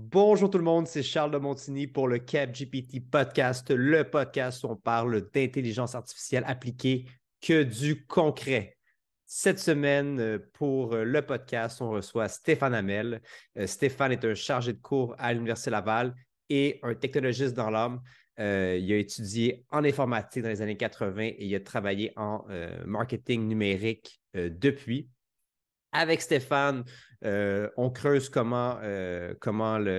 Bonjour tout le monde, c'est Charles de Montigny pour le CapGPT podcast, le podcast où on parle d'intelligence artificielle appliquée que du concret. Cette semaine, euh, pour euh, le podcast, on reçoit Stéphane Hamel. Euh, Stéphane est un chargé de cours à l'Université Laval et un technologiste dans l'âme. il a étudié en informatique dans les années 80 et il a travaillé en marketing numérique depuis. Avec Stéphane, euh, on creuse comment, euh,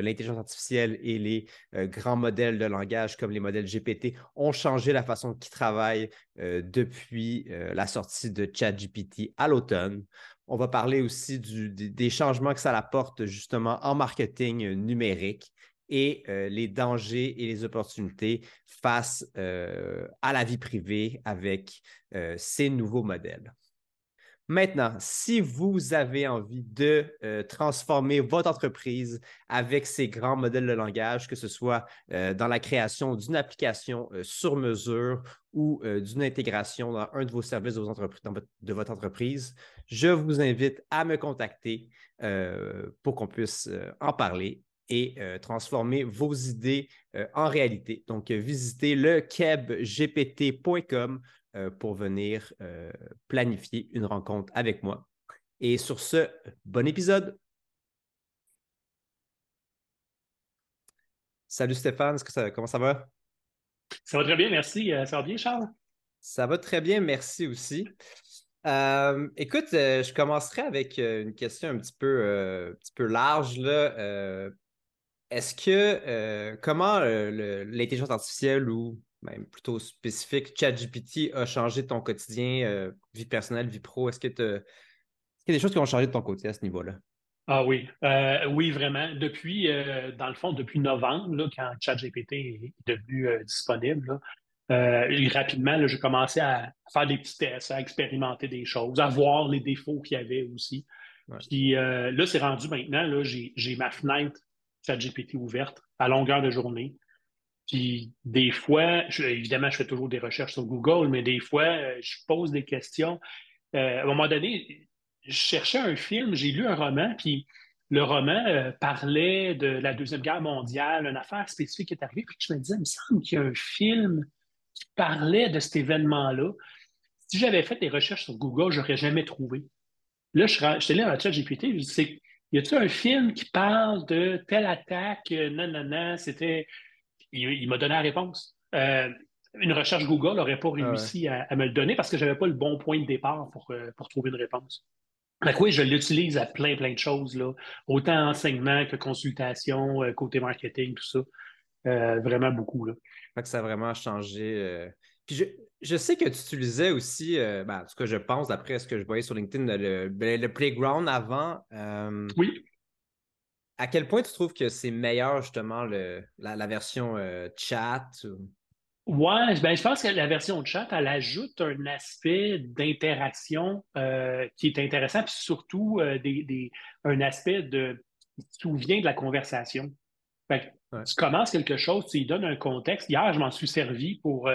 l'intelligence artificielle et les euh, grands modèles de langage comme les modèles GPT ont changé la façon qu'ils travaillent depuis la sortie de ChatGPT à l'automne. On va parler aussi des changements que ça apporte justement en marketing numérique et les dangers et les opportunités face à la vie privée avec ces nouveaux modèles. Maintenant, si vous avez envie de euh, transformer votre entreprise avec ces grands modèles de langage, que ce soit euh, dans la création d'une application euh, sur mesure ou d'une intégration dans un de vos services de, votre entreprise, je vous invite à me contacter pour qu'on puisse en parler et transformer vos idées en réalité. Donc, visitez le kebgpt.com euh, pour venir euh, planifier une rencontre avec moi. Et sur ce, bon épisode. Salut Stéphane, ça, comment ça va? Ça va très bien, merci. Euh, ça va bien, Charles? Ça va très bien, merci aussi. écoute, je commencerai avec une question un petit peu, petit peu large. Là. Est-ce que comment l'intelligence artificielle ou même plutôt spécifique, ChatGPT a changé ton quotidien, euh, vie personnelle, vie pro? Est-ce que tu y a des choses qui ont changé de ton côté à ce niveau-là? Ah oui, euh, oui, vraiment. Depuis, euh, dans le fond, depuis novembre, quand ChatGPT est devenu disponible, rapidement, j'ai commencé à faire des petits tests, à expérimenter des choses, à voir les défauts qu'il y avait aussi. Puis là, c'est rendu maintenant, j'ai ma fenêtre ChatGPT ouverte à longueur de journée. Puis des fois, évidemment, je fais toujours des recherches sur Google, mais des fois, euh, je pose des questions. Euh, à un moment donné, je cherchais un film, j'ai lu un roman, puis le roman euh, parlait de la Deuxième Guerre mondiale, une affaire spécifique qui est arrivée, puis je me disais, il me semble qu'il y a un film qui parlait de cet événement-là. Si j'avais fait des recherches sur Google, je n'aurais jamais trouvé. Là, je suis allé à chat GPT, je me dis, y a-t-il un film qui parle de telle attaque? Non, c'était il, m'a donné la réponse. Euh, une recherche Google n'aurait pas ah réussi à, me le donner parce que je n'avais pas le bon point de départ pour, euh, pour trouver une réponse. Donc oui, je l'utilise à plein, plein de choses, là. autant enseignement que consultation, euh, côté marketing, tout ça. vraiment beaucoup. Là. que ça a vraiment changé. Puis je, sais que tu utilisais aussi, ben, en tout cas, je pense, d'après ce que je voyais sur LinkedIn, le, le Playground avant. oui à quel point tu trouves que c'est meilleur justement la, version euh, chat? Ouais, ben, je pense que la version chat, elle ajoute un aspect d'interaction euh, qui est intéressant, puis surtout euh, un aspect de tu te souviens de la conversation. Tu commences quelque chose, tu lui donnes un contexte. Hier, je m'en suis servi pour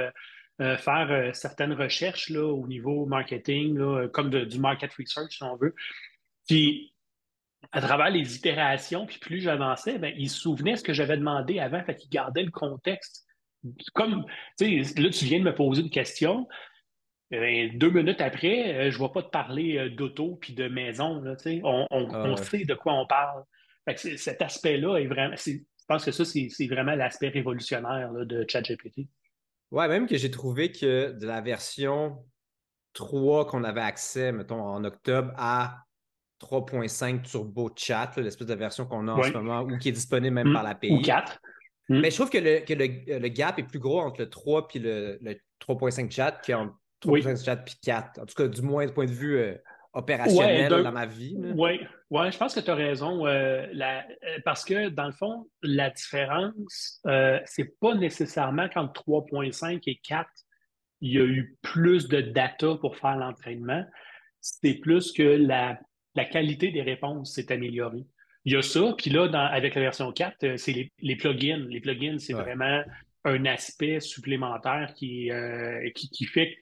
faire certaines recherches là, au niveau marketing, comme du market research, si on veut. Puis à travers les itérations, puis plus j'avançais, ben, il se souvenait ce que j'avais demandé avant, fait qu'il gardait le contexte. Comme, tu sais, là, tu viens de me poser une question. Euh, deux minutes après, euh, je ne vais pas te parler euh, d'auto puis de maison. Là, on, on, ah on sait de quoi on parle. Fait cet aspect-là est vraiment. Je pense que ça, c'est vraiment l'aspect révolutionnaire là, de ChatGPT. Ouais, même que j'ai trouvé que de la version 3 qu'on avait accès, mettons, en octobre à 3.5 Turbo Chat, l'espèce de version qu'on a en ce moment, ou qui est disponible même mm. par l'API. Ou 4. Mm. Mais je trouve que, le, gap est plus gros entre le 3 et le, 3.5 chat qu'entre 3.5 chat et 4. En tout cas, du moins du point de vue euh, opérationnel dans ma vie. Oui, ouais, je pense que tu as raison. Euh, euh, parce que, dans le fond, la différence, c'est pas nécessairement qu'entre 3.5 et 4, il y a eu plus de data pour faire l'entraînement. C'est plus que la la qualité des réponses s'est améliorée. Il y a ça, puis là, avec la version 4, euh, c'est les, plugins. Les plugins, c'est vraiment un aspect supplémentaire qui, euh, qui, fait que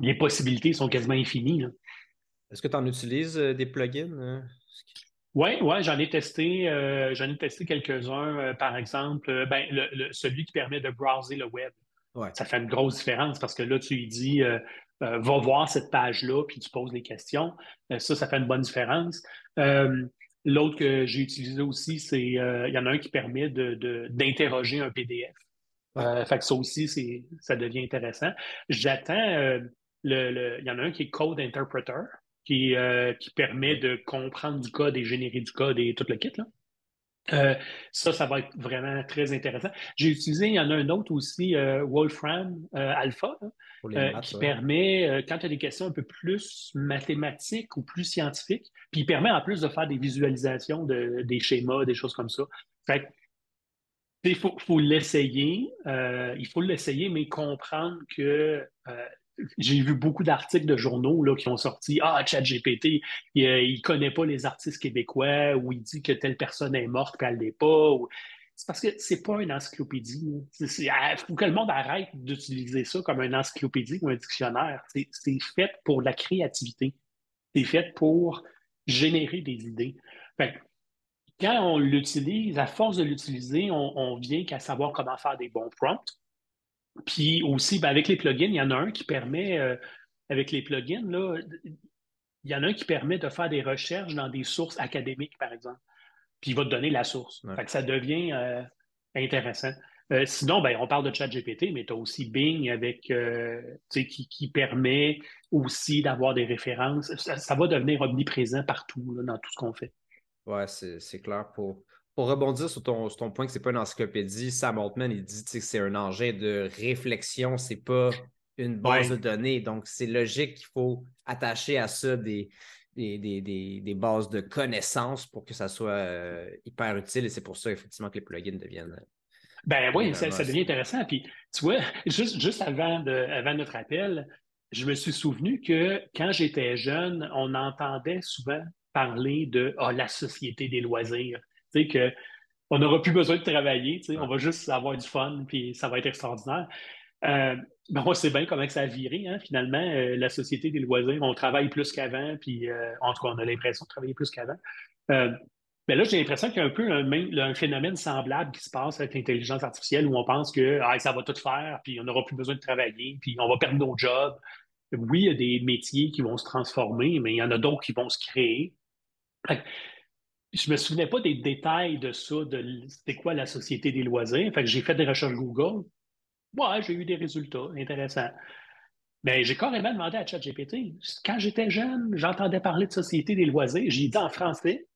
les possibilités sont quasiment infinies. Est-ce que tu en utilises euh, des plugins? Oui, ouais, j'en ai testé, euh, j'en ai testé quelques-uns. Par exemple, ben, le, celui qui permet de browser le web. Ça fait une grosse différence parce que là, tu lui dis va voir cette page-là, puis tu poses les questions. ça, ça fait une bonne différence. L'autre que j'ai utilisé aussi, c'est il y en a un qui permet d'interroger de, un PDF. fait que ça aussi, ça devient intéressant. J'attends le, il y en a un qui est Code Interpreter qui, euh, qui permet de comprendre du code et générer du code et tout le kit. Là. Euh, ça, ça va être vraiment très intéressant. J'ai utilisé, il y en a un autre aussi, euh, Wolfram Alpha, qui permet, quand tu as des questions un peu plus mathématiques ou plus scientifiques, puis il permet en plus de faire des visualisations de, des schémas, des choses comme ça. Fait il faut l'essayer, il faut l'essayer, mais comprendre que j'ai vu beaucoup d'articles de journaux là, qui ont sorti Ah, ChatGPT, il ne connaît pas les artistes québécois ou il dit que telle personne est morte et elle l'est pas. C'est parce que c'est pas une encyclopédie. Il faut que le monde arrête d'utiliser ça comme une encyclopédie ou un dictionnaire. C'est fait pour la créativité. C'est fait pour générer des idées. quand on l'utilise, à force de l'utiliser, on, on vient qu'à savoir comment faire des bons prompts puis aussi, ben, avec les plugins, il y en a un qui permet, euh, avec les plugins, là, il y en a un qui permet de faire des recherches dans des sources académiques, par exemple. Puis il va te donner la source. ça devient euh, intéressant. Euh, sinon, ben, on parle de ChatGPT, mais tu as aussi Bing avec qui, qui, permet aussi d'avoir des références. Ça, va devenir omniprésent partout, dans tout ce qu'on fait. Oui, c'est clair. Pour, pour rebondir sur ton, point que ce n'est pas une encyclopédie, Sam Altman, il dit que c'est un engin de réflexion, c'est pas une base de données. Donc, c'est logique qu'il faut attacher à ça des, des, bases de connaissances pour que ça soit euh, hyper utile. Et c'est pour ça, effectivement, que les plugins deviennent. Ben oui, ça, devient intéressant. Puis, tu vois, juste, juste avant, de, avant notre appel, je me suis souvenu que quand j'étais jeune, on entendait souvent parler de oh, la société des loisirs que on n'aura plus besoin de travailler, on va juste avoir du fun, puis ça va être extraordinaire. Euh, ben on sait bien comment ça a viré, hein, finalement. Euh, la société des loisirs, on travaille plus qu'avant, puis euh, en tout cas, on a l'impression de travailler plus qu'avant. mais ben là, j'ai l'impression qu'il y a un peu un, phénomène semblable qui se passe avec l'intelligence artificielle où on pense que ah, ça va tout faire, puis on n'aura plus besoin de travailler, puis on va perdre nos jobs. Oui, il y a des métiers qui vont se transformer, mais il y en a d'autres qui vont se créer je me souvenais pas des détails de ça, de c'était quoi la société des loisirs. Fait que j'ai fait des recherches Google. Ouais, j'ai eu des résultats intéressants. Mais j'ai carrément demandé à ChatGPT. Quand j'étais jeune, j'entendais parler de société des loisirs. J'ai dit en français.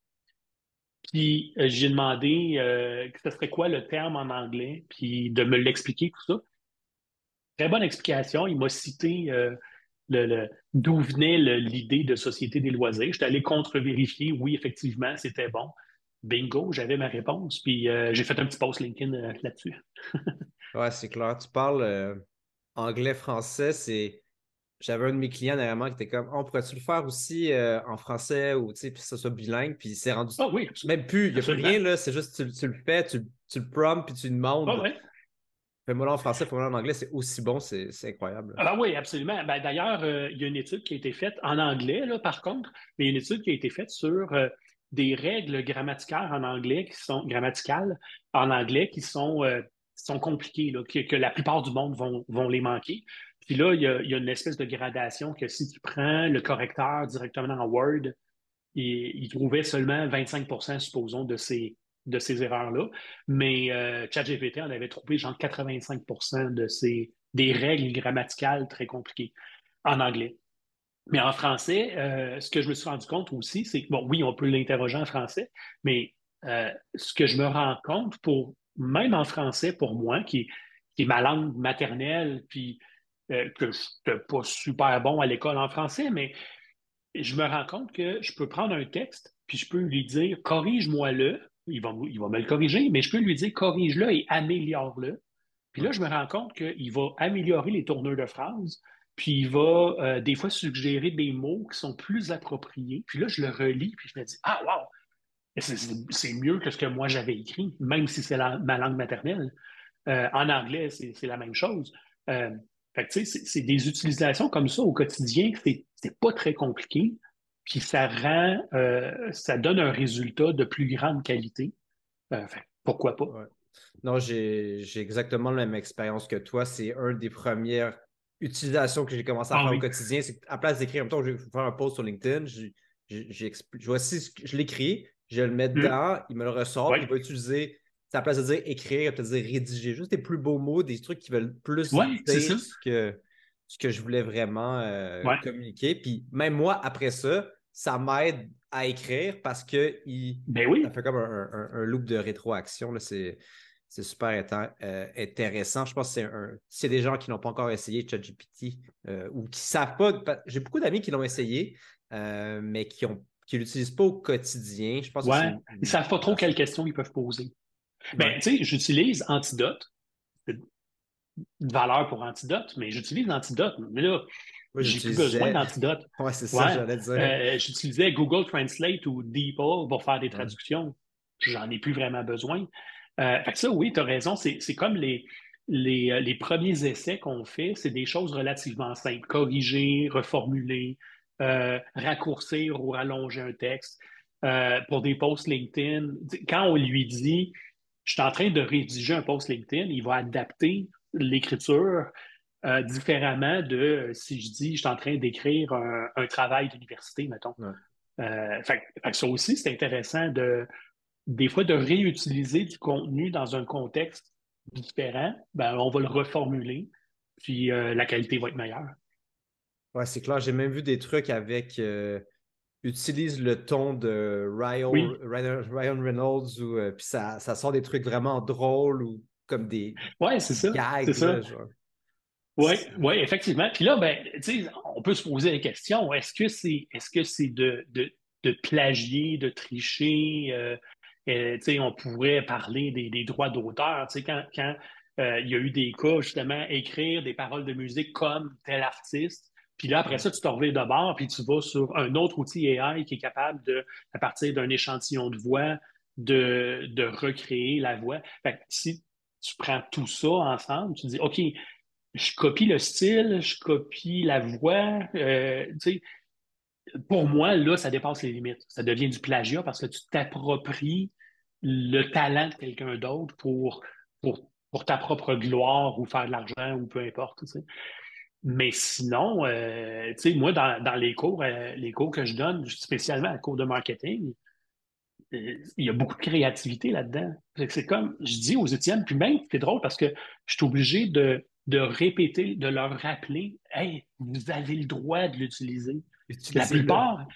Puis euh, j'ai demandé euh, ce serait quoi le terme en anglais, puis de me l'expliquer, tout ça. Très bonne explication. Il m'a cité euh, d'où venait l'idée de Société des loisirs. J'étais allé contre-vérifier, oui, effectivement, c'était bon. Bingo, j'avais ma réponse, puis euh, j'ai fait un petit post LinkedIn euh, là-dessus. ouais, c'est clair. Tu parles euh, anglais-français, c'est. J'avais un de mes clients dernièrement qui était comme On pourrait-tu le faire aussi en français ou tu sais, puis ça soit bilingue, puis c'est rendu. Ah oui, Même plus, il n'y a plus rien, là, c'est juste tu, tu, le fais, tu, tu le prompts, puis tu demandes. Ah ouais. Fais-moi en français, fais-moi en anglais, c'est aussi bon, c'est incroyable. Ah oui, absolument. Ben, D'ailleurs, euh, il y a une étude qui a été faite en anglais, là, par contre, mais une étude qui a été faite sur euh, des règles grammaticales en anglais qui sont grammaticales en anglais qui sont, euh, sont compliquées, là, que, la plupart du monde vont, vont les manquer. Puis là, il y, a, y, a, une espèce de gradation que si tu prends le correcteur directement en Word, il, il trouvait seulement 25% supposons, de ces, de ces erreurs-là. Mais euh, ChatGPT en avait trouvé genre 85 de ces, des règles grammaticales très compliquées en anglais. Mais en français, euh, ce que je me suis rendu compte aussi, c'est que, bon, oui, on peut l'interroger en français, mais euh, ce que je me rends compte, pour, même en français, pour moi, qui, qui est ma langue maternelle, puis que je suis pas super bon à l'école en français, mais je me rends compte que je peux prendre un texte, puis je peux lui dire, corrige-moi-le, il va, il va me le corriger, mais je peux lui dire corrige-le et améliore-le. Puis là, je me rends compte qu'il va améliorer les tourneurs de phrases, puis il va euh, des fois suggérer des mots qui sont plus appropriés. Puis là, je le relis, puis je me dis Ah, wow! C'est mieux que ce que moi j'avais écrit, même si c'est ma langue maternelle. Euh, en anglais, c'est la même chose. Euh, c'est des utilisations comme ça au quotidien, c'est pas très compliqué. Puis ça rend, ça donne un résultat de plus grande qualité. pourquoi pas? Non, j'ai exactement la même expérience que toi. C'est une des premières utilisations que j'ai commencé à ah faire au quotidien. C'est qu'à place d'écrire, en même temps, je vais faire un post sur LinkedIn, voici je l'écris, je le mets hmm. dedans, il me le ressort, il va utiliser, à la place de dire écrire, peut-être dire rédiger, juste des plus beaux mots, des trucs qui veulent plus dire ce que, ce que je voulais vraiment euh, communiquer. Puis même moi, après ça, ça m'aide à écrire parce que il, ben oui. ça fait comme un, loop de rétroaction. C'est super euh, intéressant. Je pense que c'est un. C'est des gens qui n'ont pas encore essayé ChatGPT euh, ou qui ne savent pas. J'ai beaucoup d'amis qui l'ont essayé, euh, mais qui ont qui l'utilisent pas au quotidien. Je pense ouais. Ils ne savent pas trop quelles questions ils peuvent poser. Ben, tu sais, j'utilise Antidote. De valeur pour Antidote, mais j'utilise Antidote. Mais là, j'ai plus besoin d'Antidote. Ouais, c'est ça, j'allais dire. J'utilisais Google Translate ou DeepL pour faire des traductions. J'en ai plus vraiment besoin. Euh, ça, oui, tu as raison. C'est comme les, euh, les, premiers essais qu'on fait, c'est des choses relativement simples. Corriger, reformuler, euh, raccourcir ou allonger un texte. pour des posts LinkedIn, quand on lui dit je suis en train de rédiger un post LinkedIn, il va adapter l'écriture différemment de si je dis je suis en train d'écrire un, travail d'université, mettons. ça aussi, c'est intéressant de, des fois, de réutiliser du contenu dans un contexte différent, ben, on va le reformuler, puis euh, la qualité va être meilleure. Oui, c'est clair. J'ai même vu des trucs avec euh, utilise le ton de Ryan, Ryan, Reynolds ou euh, puis ça, ça, sort des trucs vraiment drôles ou comme des ouais, c'est ça. c'est ça. Oui, ouais, effectivement. Puis là, ben, on peut se poser la question est-ce que c'est que c'est de, de, de, plagier, de tricher euh, on pourrait parler des, droits d'auteur. Quand, quand euh, il y a eu des cas, justement, écrire des paroles de musique comme tel artiste, puis là, après ça, tu te reviens de bord, puis tu vas sur un autre outil AI qui est capable de, à partir d'un échantillon de voix, de, de recréer la voix. si tu prends tout ça ensemble, tu dis, OK, je copie le style, je copie la voix, euh, pour moi, là, ça dépasse les limites. Ça devient du plagiat parce que tu t'appropries le talent de quelqu'un d'autre pour, pour, pour, ta propre gloire ou faire de l'argent ou peu importe. Mais sinon, euh, moi, dans, dans, les cours, euh, les cours que je donne, spécialement à cours de marketing, il y a beaucoup de créativité là-dedans. C'est comme, je dis aux étudiants, puis même, c'est drôle parce que je suis obligé de, de répéter, de leur rappeler, hey, vous avez le droit de l'utiliser. La plupart,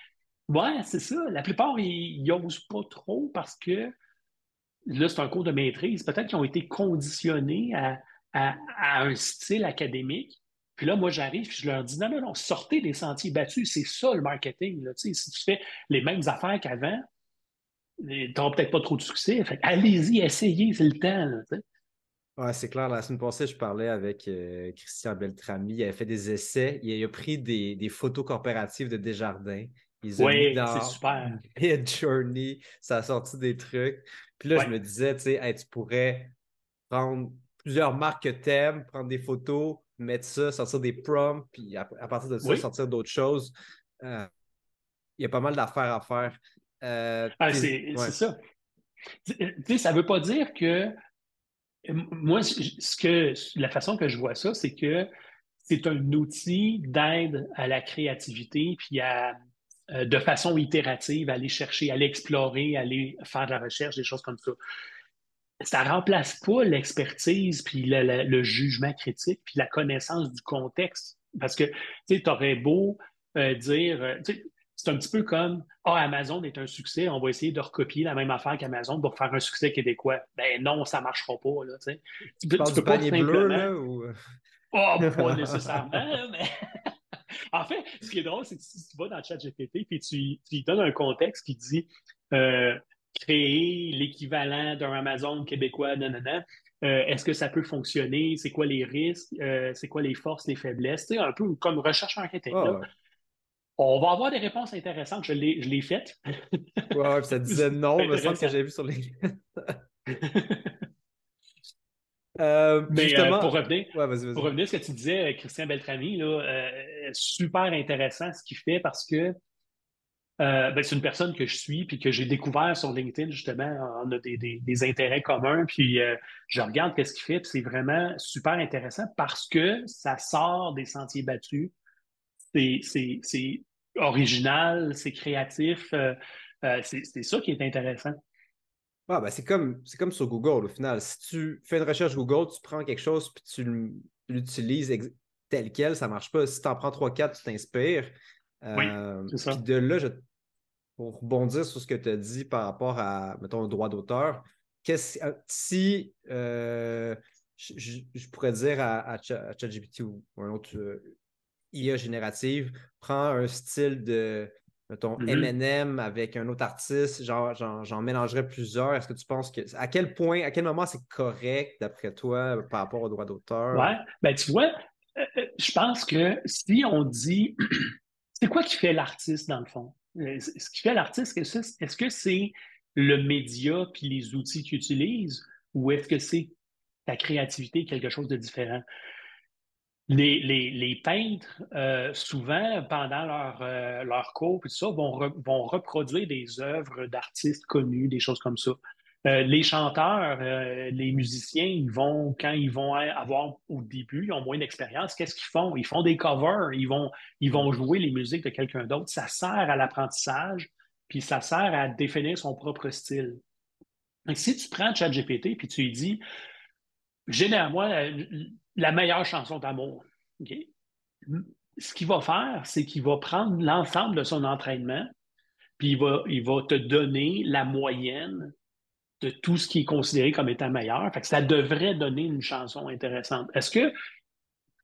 ouais, c'est ça. La plupart, ils n'osent pas trop parce que là, c'est un cours de maîtrise. Peut-être qu'ils ont été conditionnés à, un style académique. Puis là, moi, j'arrive et je leur dis non, non, non, sortez des sentiers battus. C'est ça le marketing. Si tu fais les mêmes affaires qu'avant, tu n'auras peut-être pas trop de succès. allez-y, essayez, c'est le temps. Ouais, c'est clair. La semaine passée, je parlais avec euh, Christian Beltrami. Il avait fait des essais. Il a, pris des, photos corporatives de Desjardins. Ils ont oui, c'est super. Journey. Ça a sorti des trucs. Puis là, je me disais, tu sais, tu pourrais prendre plusieurs marques que t'aimes, prendre des photos, mettre ça, sortir des prompts, puis à, partir de ça, sortir d'autres choses. Euh, il y a pas mal d'affaires à faire. Euh, ah, c'est ça. Tu sais, ça ne veut pas dire que moi, ce que, la façon que je vois ça, c'est que c'est un outil d'aide à la créativité, puis à, euh, de façon itérative, aller chercher, aller explorer, aller faire de la recherche, des choses comme ça. Ça ne remplace pas l'expertise, puis le, jugement critique, puis la connaissance du contexte. Parce que tu aurais beau euh, dire, euh, c'est un petit peu comme Ah, Amazon est un succès, on va essayer de recopier la même affaire qu'Amazon pour faire un succès québécois. Ben non, ça ne marchera pas. Là, tu, tu peux pas simplement... bleu, là, ou... Oh, pas nécessairement, mais. en fait, ce qui est drôle, c'est que si tu vas dans le chat GPT et tu, tu lui donnes un contexte qui dit euh, créer l'équivalent d'un Amazon québécois, nanana, euh, est-ce que ça peut fonctionner? C'est quoi les risques? Euh, c'est quoi les forces, les faiblesses? Tu sais, un peu comme recherche enquête. Oh, on va avoir des réponses intéressantes. Je l'ai faite. ouais, ça disait non, mais c'est que j'ai vu sur les. Euh, mais euh, pour, revenir, pour revenir à ce que tu disais, Christian Beltrami, là, euh, super intéressant ce qu'il fait parce que euh, ben, c'est une personne que je suis puis que j'ai découvert sur LinkedIn, justement. On a des, intérêts communs, puis euh, je regarde qu'est-ce qu'il fait, puis c'est vraiment super intéressant parce que ça sort des sentiers battus. C'est original, c'est créatif. Euh, c'est ça qui est intéressant. Ah, ben c'est comme, comme sur Google au final. Si tu fais une recherche Google, tu prends quelque chose puis tu l'utilises tel quel, ça ne marche pas. Si tu en prends 3-4, tu t'inspires. Euh, ça. de là, pour rebondir sur ce que tu as dit par rapport à, mettons, le droit d'auteur, euh, si euh, je, pourrais dire à, ChatGPT ou un autre IA générative, prends un style de, mettons, mm avec un autre artiste, genre, j'en mélangerais plusieurs. Est-ce que tu penses que, à quel point, à quel moment c'est correct, d'après toi, par rapport au droit d'auteur? Ouais, ben tu vois, je pense que si on dit c'est quoi qui fait l'artiste, dans le fond? Euh, ce qui fait l'artiste, est-ce que c'est le média puis les outils qu'il utilise ou est-ce que c'est ta créativité, quelque chose de différent? Les, peintres, euh, souvent, pendant leur, euh, cours, tout ça, vont, reproduire des œuvres d'artistes connus, des choses comme ça. Euh, les chanteurs, les musiciens, ils vont, quand ils vont avoir au début, ils ont moins d'expérience, qu'est-ce qu'ils font? Ils font des covers, ils vont, jouer les musiques de quelqu'un d'autre. Ça sert à l'apprentissage, puis ça sert à définir son propre style. Si tu prends ChatGPT puis tu lui dis, génère-moi la, meilleure chanson d'amour, ce qu'il va faire, c'est qu'il va prendre l'ensemble de son entraînement, puis il va, il va te donner la moyenne de tout ce qui est considéré comme étant meilleur. Fait que ça devrait donner une chanson intéressante. Est-ce que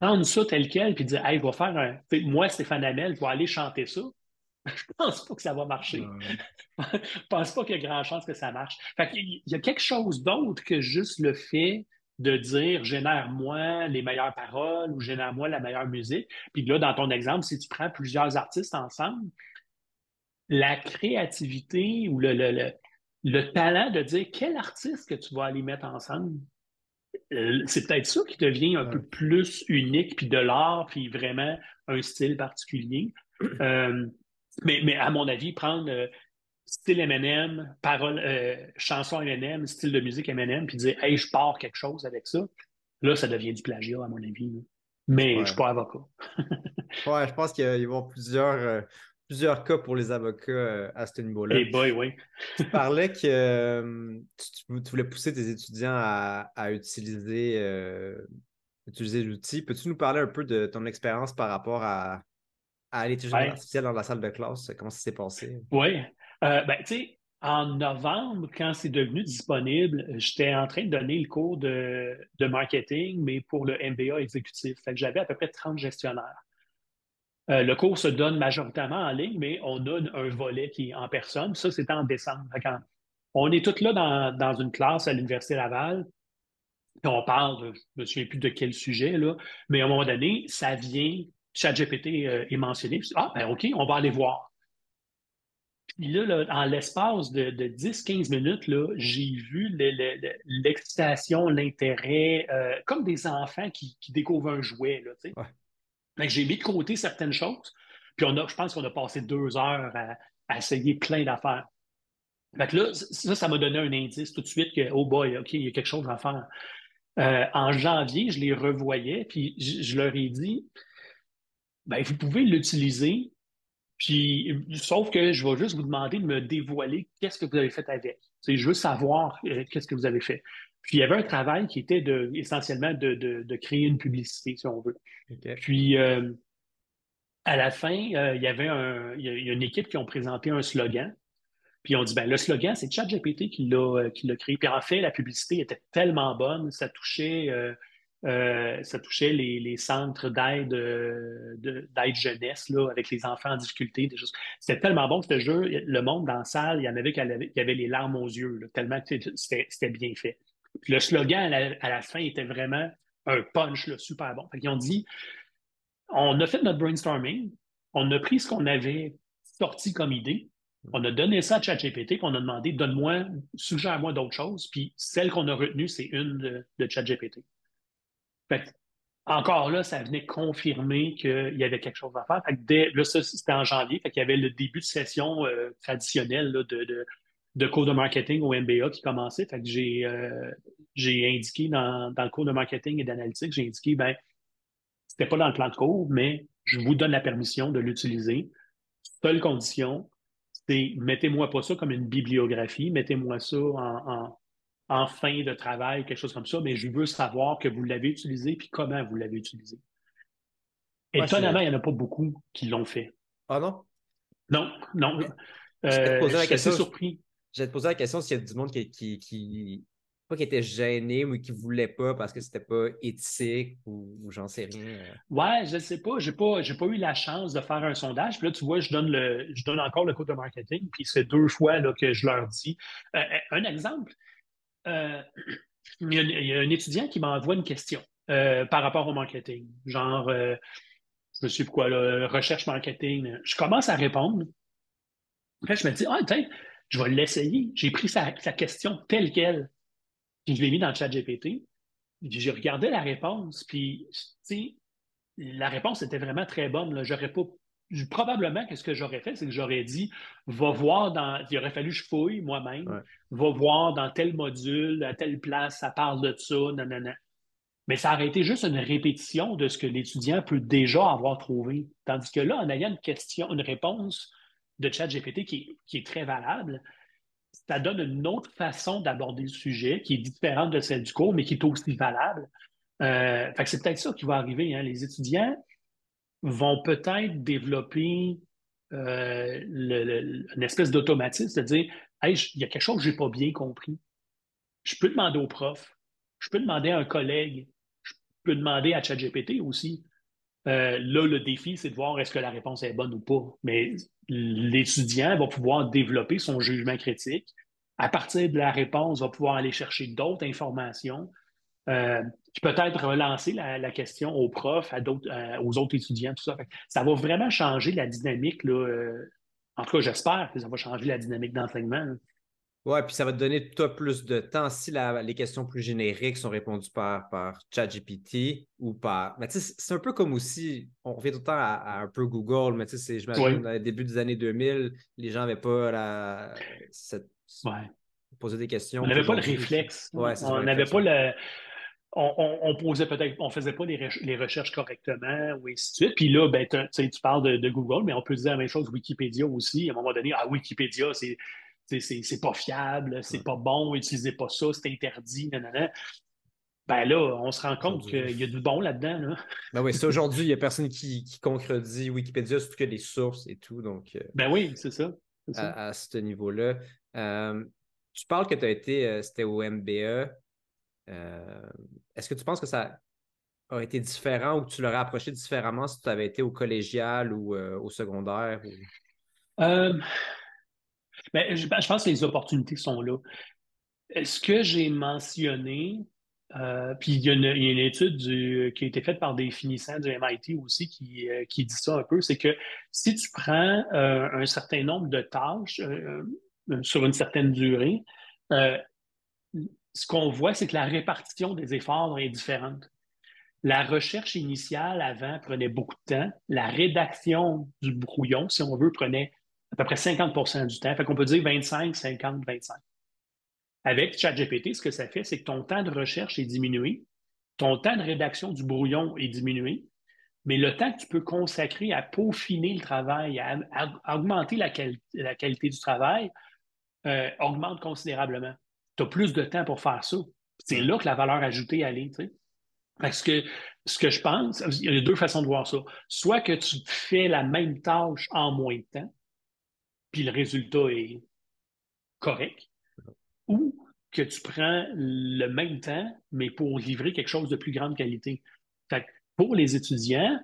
prendre ça tel quel puis dire, hey, va faire un. Moi, Stéphane Hamel, je vais aller chanter ça. Je pense pas que ça va marcher. Je pense pas qu'il y a grand chance que ça marche. Fait Il y a quelque chose d'autre que juste le fait de dire génère-moi les meilleures paroles ou génère-moi la meilleure musique. Puis là, dans ton exemple, si tu prends plusieurs artistes ensemble, la créativité ou le, le, le talent de dire quel artiste que tu vas aller mettre ensemble. Euh, c'est peut-être ça qui devient un peu plus unique, puis de l'art, puis vraiment un style particulier. Euh, mais, mais, à mon avis, prendre euh, style M&M, parole, chanson M&M, style de musique M&M, puis dire « Hey, je pars quelque chose avec ça », là, ça devient du plagiat, à mon avis. Mais je ne suis pas avocat. ouais, je pense qu'il va y avoir plusieurs plusieurs cas pour les avocats euh, à ce niveau-là. Hey boy, oui. tu parlais que euh, tu, voulais pousser tes étudiants à, utiliser, euh, utiliser l'outil. Peux-tu nous parler un peu de ton expérience par rapport à, à l'intelligence artificielle dans la salle de classe? Comment ça s'est passé? Oui. Ben, tu sais, en novembre, quand c'est devenu disponible, j'étais en train de donner le cours de, de marketing, mais pour le MBA exécutif. Fait j'avais à peu près 30 gestionnaires. Euh, le cours se donne majoritairement en ligne, mais on a un volet qui est en personne. Ça, c'est en décembre. on est tous là dans, une classe à l'Université Laval. on parle, je ne me souviens plus de quel sujet, là, mais à un moment donné, ça vient, ChatGPT euh, est mentionné. ah, ben OK, on va aller voir. Puis là, en l'espace de, 10-15 minutes, j'ai vu l'excitation, l'intérêt, euh, comme des enfants qui, découvrent un jouet. Là, j'ai mis de côté certaines choses. Puis on a, je pense qu'on a passé deux heures à, essayer plein d'affaires. Fait là, ça, ça m'a donné un indice tout de suite que, oh boy, OK, il y a quelque chose à faire. Euh, en janvier, je les revoyais, puis je, leur ai dit, ben, vous pouvez l'utiliser, puis sauf que je vais juste vous demander de me dévoiler qu'est-ce que vous avez fait avec. C'est juste savoir euh, qu'est-ce que vous avez fait. Puis il y avait un travail qui était de, essentiellement de, créer une publicité, si on veut. Puis euh, à la fin, euh, il y avait un, il y a une équipe qui ont présenté un slogan. Puis on dit, ben, le slogan, c'est ChatGPT qui l'a, qui l'a créé. Puis en fait, la publicité était tellement bonne, ça touchait, ça touchait les, centres d'aide, d'aide jeunesse là, avec les enfants en difficulté. C'était tellement bon, ce jeu. Le monde dans la salle, il y en avait qui avaient, les larmes aux yeux, tellement que c'était, bien fait. Puis le slogan à la, fin était vraiment un punch super bon. Ils ont dit on a fait notre brainstorming, on a pris ce qu'on avait sorti comme idée, on a donné ça à ChatGPT, puis on a demandé donne-moi, suggère-moi d'autres choses. Puis celle qu'on a retenue, c'est une de, ChatGPT. Encore là, ça venait confirmer qu'il y avait quelque chose à faire. là, ça, c'était en janvier. Fait qu'il y avait le début de session euh, traditionnelle de, cours de marketing au MBA qui commençait. Fait euh, j'ai indiqué dans, le cours de marketing et d'analytique, j'ai indiqué, ben, c'était pas dans le plan de cours, mais je vous donne la permission de l'utiliser. Seule condition, c'est mettez-moi pas ça comme une bibliographie, mettez-moi ça en fin de travail, quelque chose comme ça, mais je veux savoir que vous l'avez utilisé puis comment vous l'avez utilisé. Étonnamment, il n'y en a pas beaucoup qui l'ont fait. Ah non? Non, non. Euh, je suis assez surpris. J'ai te poser la question s'il y a du monde qui, qui, pas qui était gêné ou qui ne voulait pas parce que c'était pas éthique ou, j'en sais rien. Euh. Ouais, je ne sais pas. Je n'ai pas, pas eu la chance de faire un sondage. Puis là, tu vois, je donne, le, je donne encore le code de marketing. Puis c'est deux fois là, que je leur dis. Euh, un exemple, euh, il, y a, un étudiant qui m'envoie une question euh, par rapport au marketing. Genre, euh, je me suis quoi, recherche marketing? Je commence à répondre. Après, je me dis, ah, tiens, je vais l'essayer. J'ai pris sa, question telle qu'elle. Puis je l'ai mis dans le chat GPT. J'ai regardé la réponse. Puis, tu sais, la réponse était vraiment très bonne. J'aurais pas probablement que ce que j'aurais fait, c'est que j'aurais dit va voir dans. Il aurait fallu que je fouille moi-même, va voir dans tel module, à telle place, ça parle de ça, non, non, non. Mais ça aurait été juste une répétition de ce que l'étudiant peut déjà avoir trouvé. Tandis que là, en ayant une question, une réponse de ChatGPT qui, qui est très valable, ça donne une autre façon d'aborder le sujet qui est différente de celle du cours, mais qui est aussi valable. Euh, c'est peut-être ça qui va arriver. Hein. Les étudiants, vont peut-être développer euh, une espèce d'automatisme, c'est-à-dire, il y a quelque chose que je n'ai pas bien compris. Je peux demander au prof, je peux demander à un collègue, je peux demander à ChatGPT aussi. Euh, là, le défi, c'est de voir est-ce que la réponse est bonne ou pas. Mais l'étudiant va pouvoir développer son jugement critique. À partir de la réponse, va pouvoir aller chercher d'autres informations. Euh, puis peut-être relancer la, question aux profs, à d'autres, aux autres étudiants, tout ça. ça va vraiment changer la dynamique. Là, euh, en tout cas, j'espère que ça va changer la dynamique d'enseignement. Oui, puis ça va te donner toi plus de temps si les questions plus génériques sont répondues par, par ChatGPT ou par. Mais tu sais, c'est un peu comme aussi, on revient tout le temps à, un peu Google, mais tu sais, je m'imagine, au début des années 2000, les gens n'avaient pas la. Cette... Poser des questions. On n'avait pas le réflexe. on n'avait pas le on, posait peut-être, on faisait pas les, recherches correctement, ou ainsi de suite. Puis là, ben, tu parles de, Google, mais on peut dire la même chose Wikipédia aussi. À un moment donné, ah, Wikipédia, c'est, c'est, pas fiable, c'est pas bon, utilisez pas ça, c'est interdit, nanana. Ben là, on se rend compte qu'il y a du bon là-dedans. Là. Ben oui, c'est aujourd'hui, il n'y a personne qui, qui, contredit Wikipédia, surtout que des sources et tout. Donc, euh, ben oui, c'est ça. À, ce niveau-là. Euh, tu parles que tu as été, euh, c'était au MBA. Euh, est-ce que tu penses que ça aurait été différent ou que tu l'aurais approché différemment si tu avais été au collégial ou euh, au secondaire? Euh, ben, je, pense que les opportunités sont là. Ce que j'ai mentionné, puis il y, a une, étude qui a été faite par des finissants du MIT aussi qui dit ça un peu, c'est que si tu prends un certain nombre de tâches sur une certaine durée, ce qu'on voit, c'est que la répartition des efforts est différente. La recherche initiale avant prenait beaucoup de temps. La rédaction du brouillon, si on veut, prenait à peu près 50% du temps. Fait qu'on peut dire 25, 50, 25. Avec ChatGPT, ce que ça fait, c'est que ton temps de recherche est diminué, ton temps de rédaction du brouillon est diminué, mais le temps que tu peux consacrer à peaufiner le travail, à, augmenter la, qualité du travail, euh, augmente considérablement tu as plus de temps pour faire ça. C'est là que la valeur ajoutée elle Parce que ce que je pense, il y a deux façons de voir ça. Soit que tu fais la même tâche en moins de temps, puis le résultat est correct, ou que tu prends le même temps, mais pour livrer quelque chose de plus grande qualité. pour les étudiants,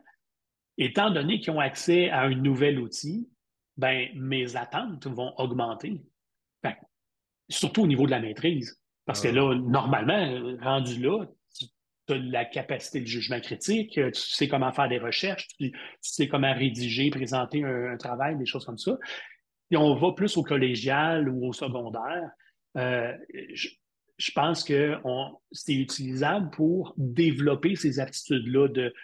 étant donné qu'ils ont accès à un nouvel outil, ben, mes attentes vont augmenter surtout au niveau de la maîtrise. Parce que là, normalement, rendu là, tu as la capacité de jugement critique, tu sais comment faire des recherches, tu, sais comment rédiger, présenter un, travail, des choses comme ça. Et on va plus au collégial ou au secondaire. Euh, je pense que c'est utilisable pour développer ces aptitudes-là, de,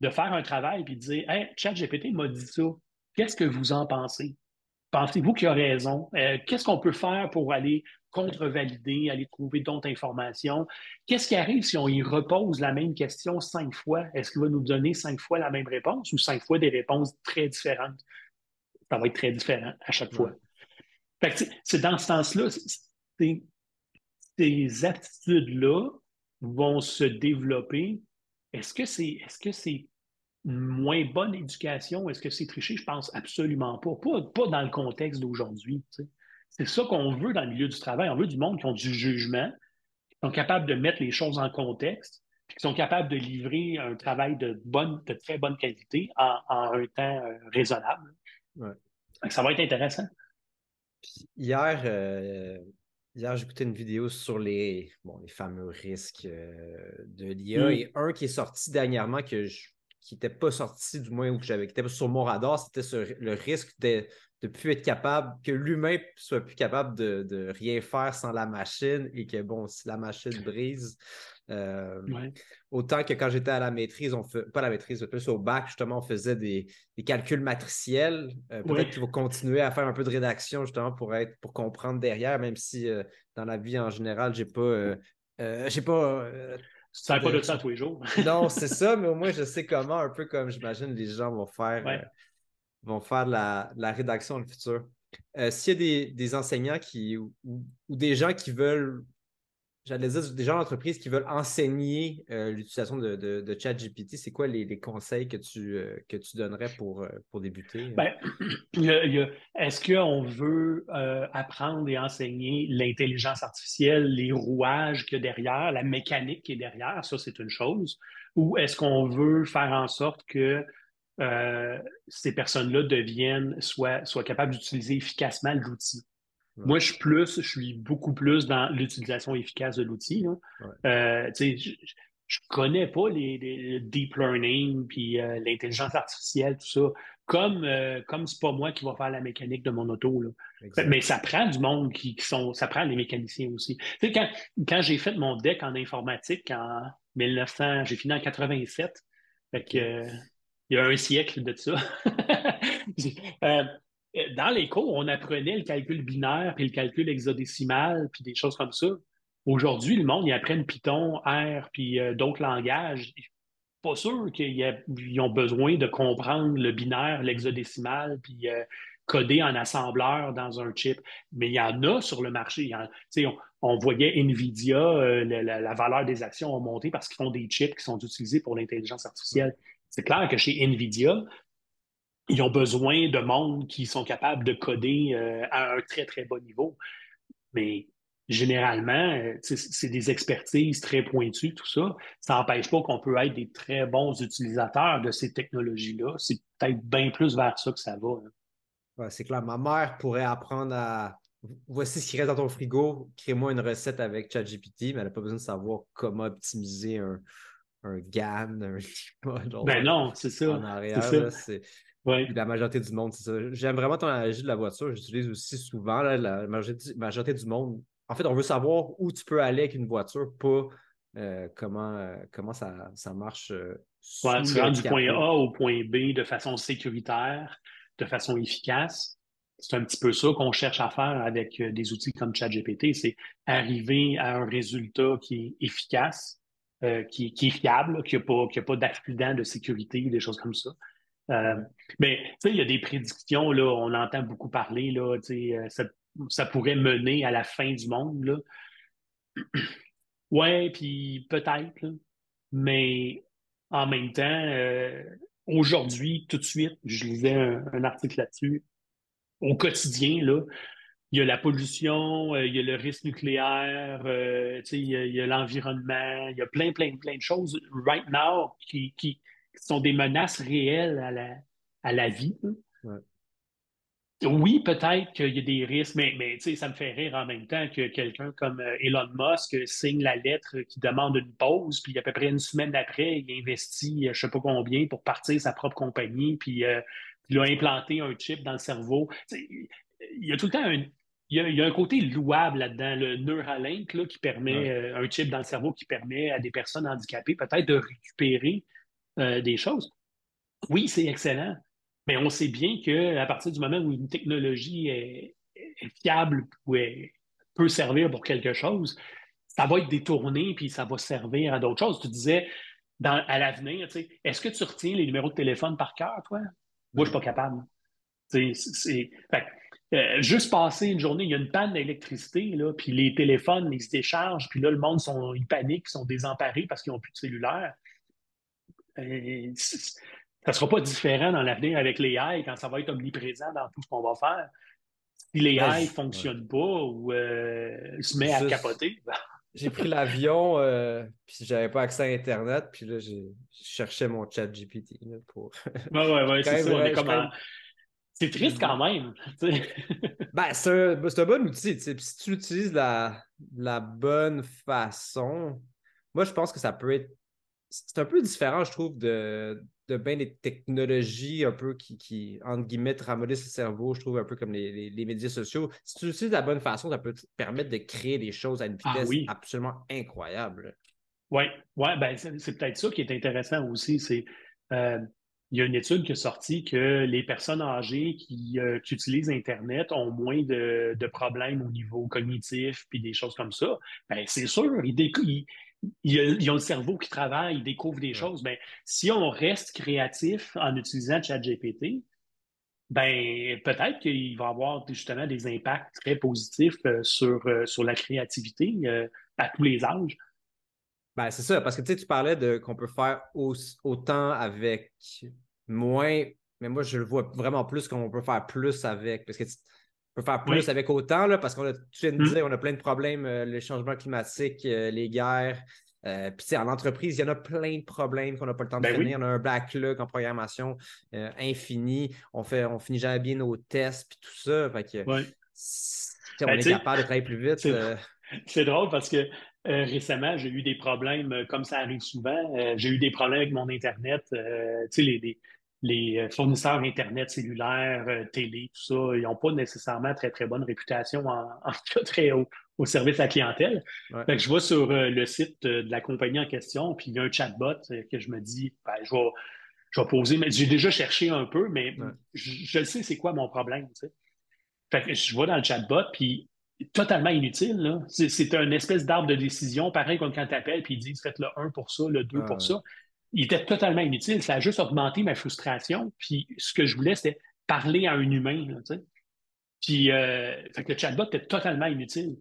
de faire un travail et de dire Hey, ChatGPT m'a dit ça. Qu'est-ce que vous en pensez? Pensez-vous qu'il a raison? Euh, qu'est-ce qu'on peut faire pour aller contre-valider, aller trouver d'autres informations? Qu'est-ce qui arrive si on y repose la même question cinq fois? Est-ce qu'il va nous donner cinq fois la même réponse ou cinq fois des réponses très différentes? Ça va être très différent à chaque fois. C'est dans ce sens-là, ces aptitudes-là vont se développer. Est-ce que c'est est -ce c'est moins bonne éducation? Est-ce que c'est triché? Je pense absolument pas. Pas, dans le contexte d'aujourd'hui. C'est ça qu'on veut dans le milieu du travail. On veut du monde qui ont du jugement, qui sont capables de mettre les choses en contexte, puis qui sont capables de livrer un travail de, bonne, de très bonne qualité en, un temps euh, raisonnable. Ça va être intéressant. Hier, euh, hier j'écoutais une vidéo sur les, bon, les fameux risques euh, de l'IA mm. et un qui est sorti dernièrement que je qui n'était pas sorti, du moins, ou que j'avais, qui était sur mon radar, c'était le risque de ne plus être capable, que l'humain soit plus capable de, rien faire sans la machine et que, bon, si la machine brise, euh, autant que quand j'étais à la maîtrise, on fait, pas la maîtrise, plus au bac, justement, on faisait des, calculs matriciels. Euh, peut-être qu'il faut continuer à faire un peu de rédaction, justement, pour être pour comprendre derrière, même si euh, dans la vie en général, j'ai pas. j'ai pas tu ne pas de ça tous les jours. non, c'est ça, mais au moins je sais comment, un peu comme j'imagine les gens vont faire, euh, vont faire la, la, rédaction dans le futur. Euh, s'il y a des, des enseignants qui, ou, des gens qui veulent j'allais dire, des gens d'entreprise qui veulent enseigner euh, l'utilisation de, de, ChatGPT, c'est quoi les, conseils que tu, euh, que tu donnerais pour, euh, pour débuter? Ben, est-ce qu'on veut apprendre et enseigner l'intelligence artificielle, les rouages qu'il y a derrière, la mécanique qui est derrière? Ça, c'est une chose. Ou est-ce qu'on veut faire en sorte que ces personnes-là deviennent, soient, soient capables d'utiliser efficacement l'outil? Moi, je suis plus, je suis beaucoup plus dans l'utilisation efficace de l'outil. Euh, je, connais pas les, le deep learning puis euh, l'intelligence artificielle, tout ça. Comme euh, comme c'est pas moi qui va faire la mécanique de mon auto. Mais ça prend du monde qui, sont. Ça prend les mécaniciens aussi. quand, quand j'ai fait mon deck en informatique en 1900, j'ai fini en 87. Fait que, il y a un siècle de ça. Euh, dans les cours, on apprenait le calcul binaire, puis le calcul hexadécimal, puis des choses comme ça. Aujourd'hui, le monde, ils apprennent Python, R, puis euh, d'autres langages. Pas sûr qu'ils ont besoin de comprendre le binaire, l'hexadécimal, puis euh, coder en assembleur dans un chip. Mais il y en a sur le marché. on, voyait NVIDIA, la, la, valeur des actions a monté parce qu'ils font des chips qui sont utilisés pour l'intelligence artificielle. C'est clair que chez NVIDIA, ils ont besoin de monde qui sont capables de coder euh, à un très, très bas niveau. Mais généralement, euh, c'est des expertises très pointues, tout ça. Ça n'empêche pas qu'on peut être des très bons utilisateurs de ces technologies-là. C'est peut-être bien plus vers ça que ça va. c'est clair. Ma mère pourrait apprendre à. Voici ce qui reste dans ton frigo, crée-moi une recette avec ChatGPT, mais elle n'a pas besoin de savoir comment optimiser un, un GAN, un Ben non, c'est ça. En arrière, c'est la majorité du monde, c'est ça. J'aime vraiment ton analogie de la voiture. J'utilise aussi souvent la majorité, du monde. En fait, on veut savoir où tu peux aller avec une voiture, pas euh, comment, euh, comment ça, ça marche. Euh, ouais, tu rentres du point A au point B de façon sécuritaire, de façon efficace. C'est un petit peu ça qu'on cherche à faire avec des outils comme ChatGPT, c'est arriver à un résultat qui est efficace, qui, est fiable, qui n'a pas, pas d'accident de sécurité, des choses comme ça. Euh, mais tu sais, il y a des prédictions, là, on entend beaucoup parler, là, euh, ça, ça, pourrait mener à la fin du monde. Là. ouais, puis peut-être, mais en même temps, euh, aujourd'hui, tout de suite, je lisais un, article là-dessus, au quotidien, là, il y a la pollution, il y a le risque nucléaire, il y a l'environnement, il y a plein, plein, plein de choses right now qui, sont des menaces réelles à la, à la vie. Oui, peut-être qu'il y a des risques, mais, mais ça me fait rire en même temps que quelqu'un comme euh, Elon Musk signe la lettre qui demande une pause, puis à peu près une semaine après, il investit euh, je ne sais pas combien pour partir sa propre compagnie, puis euh, il a implanté un chip dans le cerveau. il y a tout le temps il y, a, un côté louable là-dedans, le Neuralink qui permet, euh, un chip dans le cerveau qui permet à des personnes handicapées peut-être de récupérer euh, des choses. Oui, c'est excellent, mais on sait bien qu'à partir du moment où une technologie est, fiable ou peut servir pour quelque chose, ça va être détourné puis ça va servir à d'autres choses. Tu disais, à l'avenir, est-ce que tu retiens les numéros de téléphone par cœur, toi? Moi, je suis pas capable. Euh, juste passer une journée, il y a une panne d'électricité, puis les téléphones, ils se déchargent, puis là, le monde, sont, ils paniquent, ils sont désemparés parce qu'ils n'ont plus de cellulaire. Ça ne sera pas différent dans l'avenir avec les AI quand ça va être omniprésent dans tout ce qu'on va faire. Si les AI ne fonctionnent pas ou euh, se met à capoter. Ben, j'ai pris l'avion, euh, puis j'avais pas accès à Internet, puis là, je cherchais mon chat GPT. pour... ouais, ouais, ouais, c'est ça. C'est triste quand même. ben, c'est un, un, bon outil. Si tu l'utilises de la, la bonne façon, moi, je pense que ça peut être. C'est un peu différent, je trouve, de, de bien des technologies un peu qui, qui entre guillemets, ramollissent le cerveau, je trouve, un peu comme les, médias sociaux. Si tu l'utilises de la bonne façon, ça peut te permettre de créer des choses à une ah vitesse absolument incroyable. Oui, ouais, ben, c'est peut-être ça qui est intéressant aussi. C'est euh, il y a une étude qui est sortie que les personnes âgées qui, euh, utilisent Internet ont moins de, problèmes au niveau cognitif puis des choses comme ça. Ben, c'est sûr, ils, ils, ils, ont le cerveau qui travaille, ils découvrent des choses. Mais si on reste créatif en utilisant ChatGPT, ben peut-être qu'il va avoir justement des impacts très positifs euh, sur, euh, sur la créativité euh, à tous les âges. Ben, c'est ça, parce que tu parlais de qu'on peut faire autant avec moins, mais moi je le vois vraiment plus qu'on peut faire plus avec. Parce que on peut faire plus avec autant, là, parce qu'on a, tu viens de hmm. dire, on a plein de problèmes, euh, les changements climatiques, euh, les guerres. Euh, puis, en entreprise, il y en a plein de problèmes qu'on n'a pas le temps de ben finir. On a un backlog en programmation infini. On fait, on finit jamais bien nos tests, puis tout ça. Fait que, si on ben, est capable de travailler plus vite. C'est drôle parce que récemment, j'ai eu des problèmes, comme ça arrive souvent. j'ai eu des problèmes avec mon Internet. tu sais, les, les euh, fournisseurs Internet cellulaire, euh, télé, tout ça, ils n'ont pas nécessairement très, très bonne réputation en, en très haut au service à la clientèle. je vois sur euh, le site de la compagnie en question, puis il y a un chatbot que je me dis, ben, je, vais, je vais poser, mais j'ai déjà cherché un peu, mais je, le sais c'est quoi mon problème. je vois dans le chatbot, puis totalement inutile. C'est un espèce d'arbre de décision, pareil comme quand tu appelles, puis ils disent faites le 1 pour ça, le 2 pour ça il était totalement inutile. Ça a juste augmenté ma frustration. Puis ce que je voulais, c'était parler à un humain. puis euh, le chatbot était totalement inutile.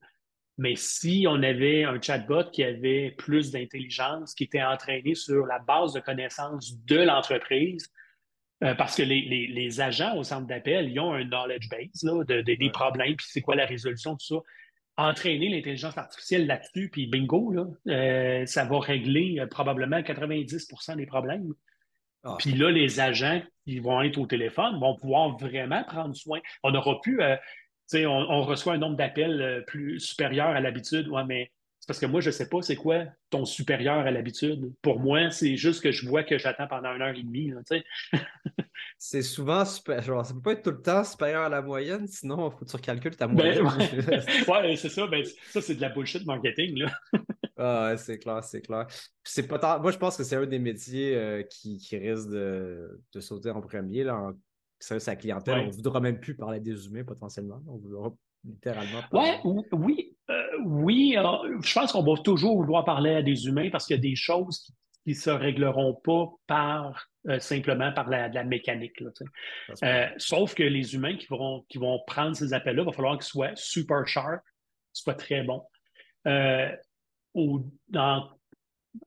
Mais si on avait un chatbot qui avait plus d'intelligence, qui était entraîné sur la base de connaissances de l'entreprise, euh, parce que les, agents au centre d'appel, ils ont un knowledge base de, des problèmes, puis c'est quoi la résolution, tout ça entraîner l'intelligence artificielle là-dessus, puis bingo, là, euh, ça va régler euh, probablement 90% des problèmes. Ah. Puis là, les agents qui vont être au téléphone vont pouvoir vraiment prendre soin. On aura pu, euh, tu sais, on, reçoit un nombre d'appels plus supérieur à l'habitude. Ouais, mais parce que moi, je ne sais pas c'est quoi ton supérieur à l'habitude. Pour moi, c'est juste que je vois que j'attends pendant une heure et demie. C'est souvent super. Genre, ça peut pas être tout le temps supérieur à la moyenne, sinon il faut que tu recalcules ta ben, moyenne. ouais, c'est ça. Ben, ça, c'est de la bullshit marketing. Là. ah, c'est clair, c'est clair. C'est pas Moi, je pense que c'est un des métiers euh, qui, qui, risque de, de, sauter en premier. Là, en service à clientèle. On ne voudra même plus parler des humains potentiellement. On voudra littéralement parler. Ouais, oui, oui. Euh, je pense qu'on va toujours vouloir parler à des humains parce qu'il y a des choses qui ne se régleront pas par euh, simplement par la, la mécanique. Euh, sauf que les humains qui vont, qui vont prendre ces appels-là, il va falloir qu'ils soient super sharp, soient très bons. Euh, dans,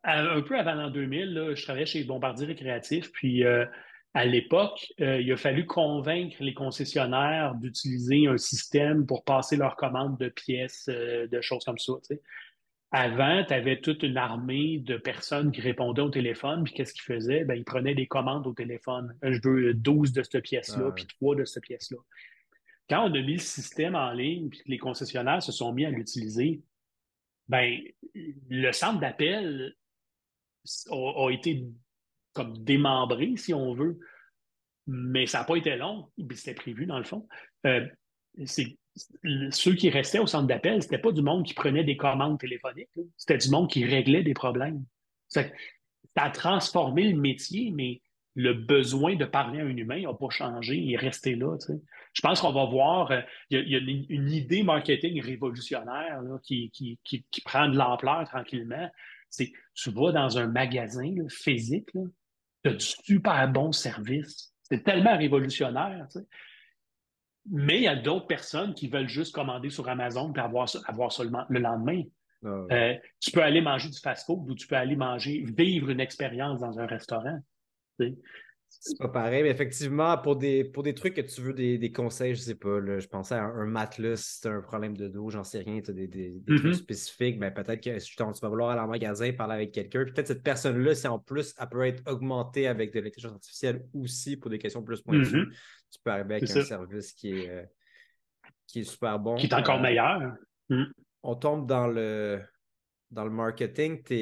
un peu avant l'an 2000, je travaillais chez Bombardier Récréatif, puis à l'époque, il a fallu convaincre les concessionnaires d'utiliser un système pour passer leurs commandes de pièces, de choses comme ça. Avant, tu avais toute une armée de personnes qui répondaient au téléphone, puis qu'est-ce qu'ils faisaient? Ben, ils prenaient des commandes au téléphone. Je veux 12 de cette pièce-là, puis 3 de cette pièce-là. Quand on a mis le système en ligne, puis que les concessionnaires se sont mis à l'utiliser, ben, le centre d'appel a, été comme démembré, si on veut, mais ça n'a pas été long, c'était prévu dans le fond. Euh, c'est ceux qui restaient au centre d'appel, c'était pas du monde qui prenait des commandes téléphoniques, c'était du monde qui réglait des problèmes. Ça, a transformé le métier, mais le besoin de parler à un humain n'a pas changé, il est resté là. Je pense qu'on va voir, euh, il y, a, une, idée marketing révolutionnaire qui, qui, prend de l'ampleur tranquillement. C'est tu vas dans un magasin physique, tu as du super bon service. C'est tellement révolutionnaire. Mais il y a d'autres personnes qui veulent juste commander sur Amazon et avoir, avoir seulement le lendemain. Ah euh, tu peux aller manger du fast-food ou tu peux aller manger, vivre une expérience dans un restaurant. C'est pas pareil, mais effectivement, pour des, pour des trucs que tu veux des, conseils, je sais pas, je pensais à un, matelas, si tu as un problème de dos, j'en sais rien, tu as des, des, trucs mm-hmm. spécifiques, ben peut-être que tu vas vouloir aller en magasin, parler avec quelqu'un, peut-être cette personne-là, si en plus, elle peut être augmentée avec de l'intelligence artificielle aussi pour des questions plus pointues, mm-hmm. tu peux arriver avec un service qui est, euh, qui est super bon. Qui est encore euh, meilleur. Mm. On tombe dans le, dans le marketing, tu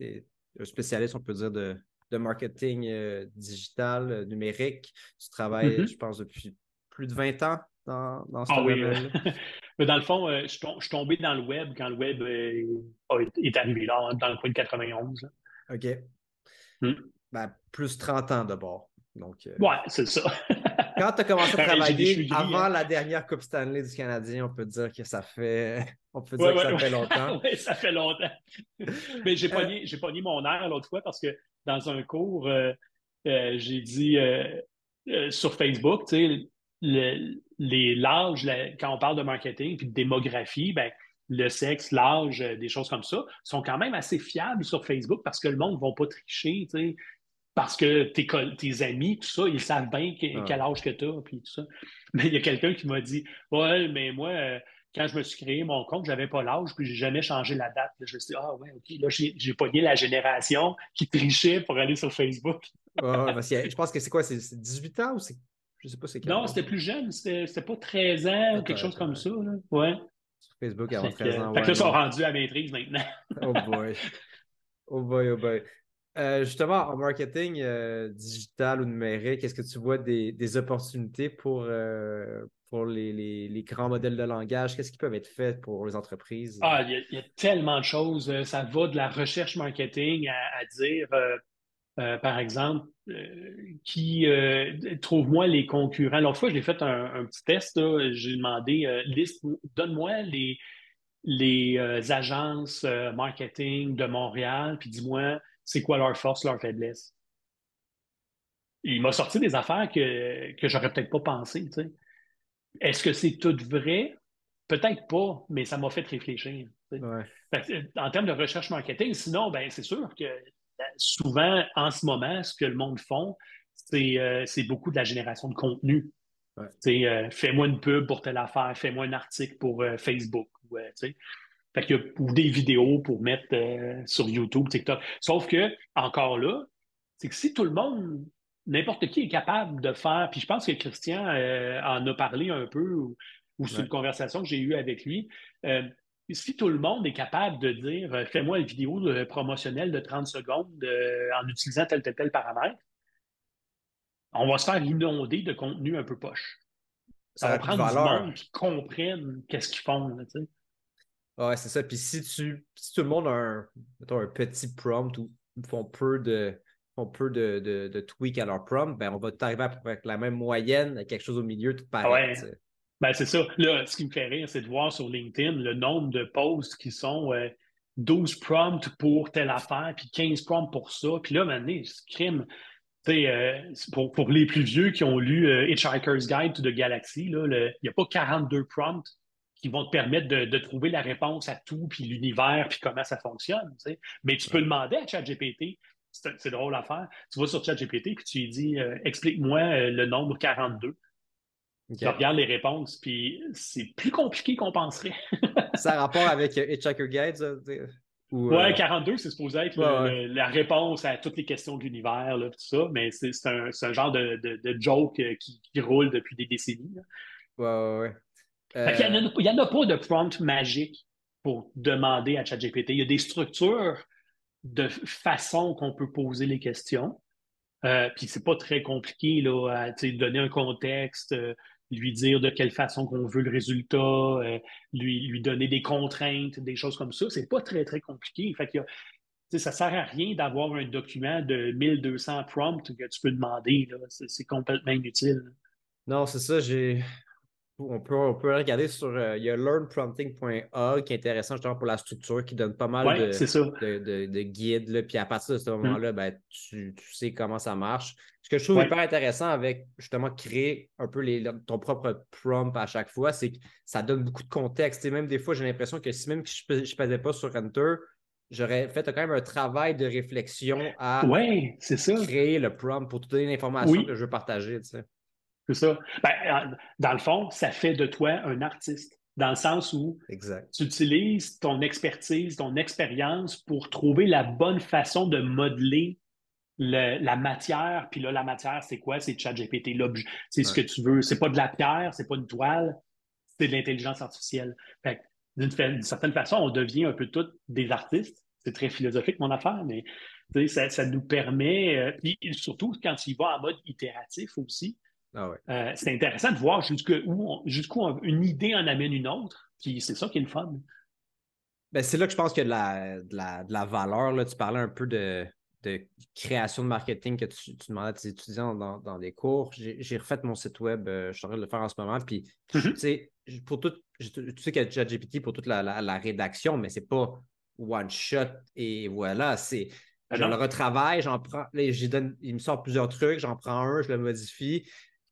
es un spécialiste, on peut dire, de de marketing euh, digital, euh, numérique. Tu travailles, mm-hmm. je pense, depuis plus de 20 ans dans, dans ce ah, oui, Mais dans le fond, euh, je, suis tombé dans le web quand le web est arrivé là, dans le coin de 91. OK. Mm. Ben, plus 30 ans d'abord. Donc, Ouais, c'est ça. quand tu as commencé à travailler avant hein. la dernière Coupe Stanley du Canadien, on peut dire que ça fait, on peut dire que ça fait longtemps. oui, ça fait longtemps. Mais j'ai pogné, pogné mon air l'autre fois parce que dans un cours, euh, euh, j'ai dit euh, sur Facebook, tu sais, les l'âge, quand on parle de marketing puis de démographie, ben, le sexe, l'âge, des choses comme ça, sont quand même assez fiables sur Facebook parce que le monde ne va pas tricher, tu sais, parce que tes, tes amis, tout ça, ils savent bien quel âge que tu as, puis tout ça. Mais il y a quelqu'un qui m'a dit Ouais, mais moi, quand je me suis créé mon compte, je n'avais pas l'âge, puis j'ai jamais changé la date. je me suis dit, ah ouais, OK, là, j'ai pogné la génération qui trichait pour aller sur Facebook. je pense que c'est quoi, c'est 18 ans ou c'est. Je sais pas c'est Non, c'était plus jeune, c'était pas 13 ans ou quelque chose comme ça. Là. Ouais. Sur Facebook, avant 13 ans. Fait que là, ils sont rendus à maîtrise maintenant. oh boy. Oh boy, oh boy. Euh, justement, en marketing euh, digital ou numérique, est-ce que tu vois des, opportunités pour, euh, pour les, grands modèles de langage? Qu'est-ce qui peut être fait pour les entreprises? Ah, il y, a tellement de choses. Ça va de la recherche marketing à, dire, par exemple, qui trouve-moi les concurrents. L'autre fois, j'ai fait un, petit test. J'ai demandé, liste, donne-moi les, les agences marketing de Montréal, puis dis-moi c'est quoi leur force, leur faiblesse? Il m'a sorti des affaires que, que j'aurais peut-être pas pensé. Est-ce que c'est tout vrai? Peut-être pas, mais ça m'a fait réfléchir. En termes de recherche marketing, sinon, ben, c'est sûr que ben, souvent, en ce moment, ce que le monde font, c'est euh, beaucoup de la génération de contenu. Euh, fais-moi une pub pour telle affaire, fais-moi un article pour euh, Facebook. Fait a ou des vidéos pour mettre euh, sur YouTube, TikTok. Sauf que, encore là, c'est que si tout le monde, n'importe qui est capable de faire, puis je pense que Christian euh, en a parlé un peu, ou, sur une conversation que j'ai eue avec lui, euh, si tout le monde est capable de dire fais-moi une vidéo promotionnelle de 30 secondes en utilisant tel, tel, tel paramètre, on va se faire inonder de contenu un peu poche. Ça, va prendre du monde qui comprennent qu'est-ce qu'ils font. Là, Ouais, c'est ça. Puis si tu tout le monde a un, un petit prompt ou font peu de font peu de, de, de tweaks à leur prompt, ben on va t'arriver avec la même moyenne, quelque chose au milieu, tout pareil. Ouais. Ben, c'est ça. Là, ce qui me fait rire, c'est de voir sur LinkedIn le nombre de posts qui sont 12 euh, prompts pour telle affaire, puis 15 prompts pour ça. Puis là, maintenant, ce crime. Euh, pour, pour les plus vieux qui ont lu euh, Hitchhiker's Guide to the Galaxy, il n'y a pas 42 prompts qui vont te permettre de, trouver la réponse à tout, puis l'univers, puis comment ça fonctionne. Mais tu peux demander à ChatGPT, c'est drôle à faire. Tu vas sur ChatGPT, puis tu lui dis euh, explique-moi euh, le nombre 42. Tu regardes les réponses, puis c'est plus compliqué qu'on penserait. ça a rapport avec euh, Hitchhiker Guides? Ou, ouais, 42, c'est supposé être la réponse à toutes les questions de l'univers, tout ça, mais c'est un, un, genre de, de, joke qui, qui, roule depuis des décennies. Ouais, ouais, ouais. Il n'y en, a pas de prompt magique pour demander à ChatGPT. Il y a des structures de façon qu'on peut poser les questions. Euh, puis c'est pas très compliqué là, à donner un contexte, euh, lui dire de quelle façon qu'on veut le résultat, euh, lui, lui donner des contraintes, des choses comme ça. C'est pas très, très compliqué. Fait que, ça sert à rien d'avoir un document de 1200 prompts que tu peux demander. C'est complètement inutile. Non, c'est ça. J'ai on peut, on peut regarder sur. Euh, il y a learnprompting.org qui est intéressant justement pour la structure, qui donne pas mal de, de, guides. puis à partir de ce mm. moment-là, ben, tu, sais comment ça marche. Ce que je trouve hyper intéressant avec justement créer un peu les, ton propre prompt à chaque fois, c'est que ça donne beaucoup de contexte. Et même des fois, j'ai l'impression que si même je ne faisais pas sur Enter, j'aurais fait quand même un travail de réflexion à créer le prompt pour te donner l'information que je veux partager. Tu sais. C'est ça. Ben, dans le fond, ça fait de toi un artiste, dans le sens où tu utilises ton expertise, ton expérience pour trouver la bonne façon de modeler la matière. Puis là, la matière, c'est quoi? C'est ChatGPT. C'est ce que tu veux. C'est pas de la pierre, c'est pas une toile, c'est de l'intelligence artificielle. D'une certaine façon, on devient un peu tous des artistes. C'est très philosophique, mon affaire, mais ça, ça, nous permet, euh, puis surtout quand tu y vas en mode itératif aussi, ah euh, c'est intéressant de voir jusqu'où une idée en amène une autre. Puis c'est ça qui est le fun. Ben, c'est là que je pense qu'il y a de la, valeur. Là. Tu parlais un peu de, création de marketing que tu, demandais à tes étudiants dans, des cours. J'ai refait mon site web, euh, je suis en train de le faire en ce moment. Puis, mm-hmm. tu sais, pour tout, tu sais qu'il y a ChatGPT pour toute la, rédaction, mais c'est pas one shot et voilà. C'est. Ben je le retravaille, j'en prends, donne, il me sort plusieurs trucs, j'en prends un, je le modifie,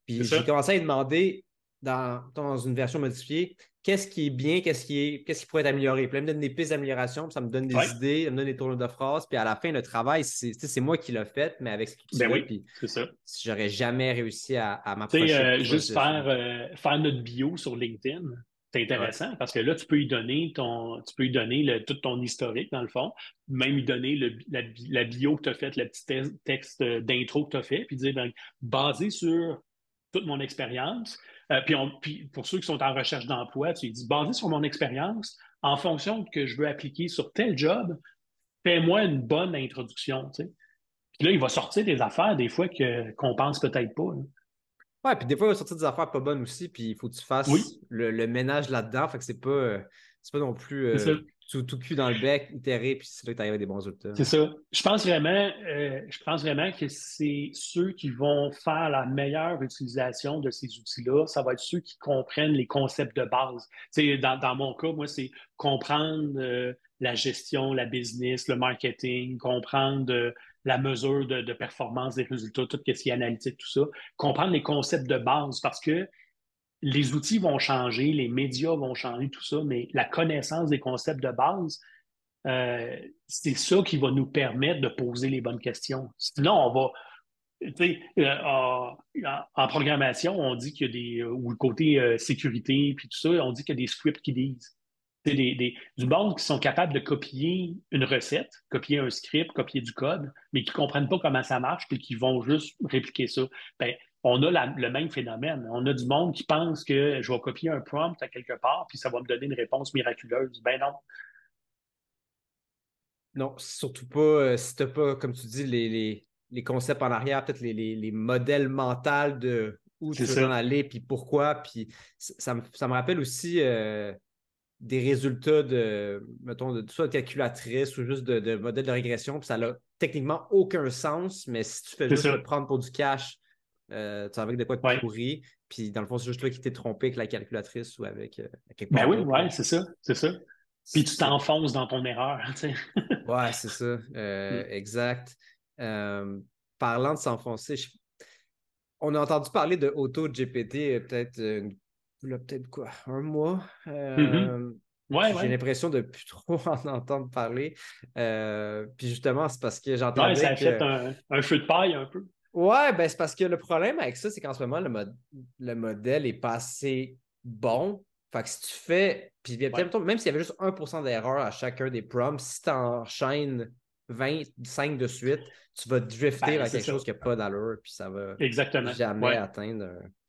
puis j'ai commencé à demander dans, dans une version modifiée qu'est-ce qui est bien, qu'est-ce qui, est, qu'est-ce qui pourrait être amélioré? Puis là, il me donne des pistes d'amélioration, puis ça me donne des idées, ça me donne des tournures de phrases. Puis à la fin, le travail, c'est, c'est moi qui l'ai fait, mais avec ce qui ben oui, puis c'est ça. J'aurais jamais réussi à, à m'approcher. Euh, juste faire, euh, faire notre bio sur LinkedIn. C'est intéressant parce que là, tu peux lui donner ton, tu peux lui donner le, tout ton historique, dans le fond, même lui donner le, la, bio que tu as faite, le petit texte d'intro que tu as fait, puis dire, ben, basé sur toute mon expérience. Euh, puis, pour ceux qui sont en recherche d'emploi, tu dis, basé sur mon expérience, en fonction de que je veux appliquer sur tel job, fais-moi une bonne introduction. Puis là, il va sortir des affaires des fois que, qu'on pense peut-être pas. Hein. Ouais, puis des fois, il va sortir des affaires pas bonnes aussi, puis il faut que tu fasses le, ménage là-dedans. Fait que c'est pas, euh, c'est pas non plus. Euh, tout, tout cul dans le bec, itéré, puis c'est là que tu arrives à des bons résultats. C'est ça. Je pense vraiment, euh, je pense vraiment que c'est ceux qui vont faire la meilleure utilisation de ces outils-là. Ça va être ceux qui comprennent les concepts de base. dans, dans mon cas, moi, c'est comprendre euh, la gestion, la business, le marketing, comprendre euh, la mesure de, de, performance des résultats, tout ce qui est analytique, tout ça. Comprendre les concepts de base parce que les outils vont changer, les médias vont changer, tout ça, mais la connaissance des concepts de base, euh, c'est ça qui va nous permettre de poser les bonnes questions. Sinon, on va. Euh, en, en, programmation, on dit qu'il y a des. ou le côté euh, sécurité, puis tout ça, on dit qu'il y a des scripts qui disent. C'est des, du monde qui sont capables de copier une recette, copier un script, copier du code, mais qui ne comprennent pas comment ça marche, puis qui vont juste répliquer ça. Ben, on a le même phénomène. On a du monde qui pense que je vais copier un prompt à quelque part, puis ça va me donner une réponse miraculeuse. Ben non. Non, surtout pas euh, si tu n'as pas, comme tu dis, les, concepts en arrière, peut-être les, modèles mentaux de où tu veux en aller, puis pourquoi. Puis ça, me, rappelle aussi euh, des résultats de, mettons, de soit de calculatrice ou juste de, de modèles de régression, puis ça n'a techniquement aucun sens, mais si tu fais juste le prendre pour du cash, euh, tu avec de quoi te pourri. Puis dans le fond, c'est juste toi qui t'es trompé avec la calculatrice ou avec, euh, quelque Ben oui, ouais, c'est ça, c'est ça. Puis tu t'enfonces dans ton erreur. Tu ouais, c'est ça. Euh, mm. Exact. parlant de s'enfoncer, on a entendu parler de AutoGPT peut-être peut-être quoi, un mois. Mm-hmm. Ouais, J'ai l'impression de plus trop en entendre parler. puis justement, c'est parce que j'entends. Ouais, ça a fait un, un, feu de paille un peu. Ouais, ben c'est parce que le problème avec ça, c'est qu'en ce moment, le, modèle est pas assez bon. Fait que si tu fais, puis même s'il y avait juste 1% d'erreur à chacun des prompts, si tu enchaînes 25 de suite, tu vas drifter ben, vers quelque chose qui n'a pas d'allure, puis ça va jamais atteindre.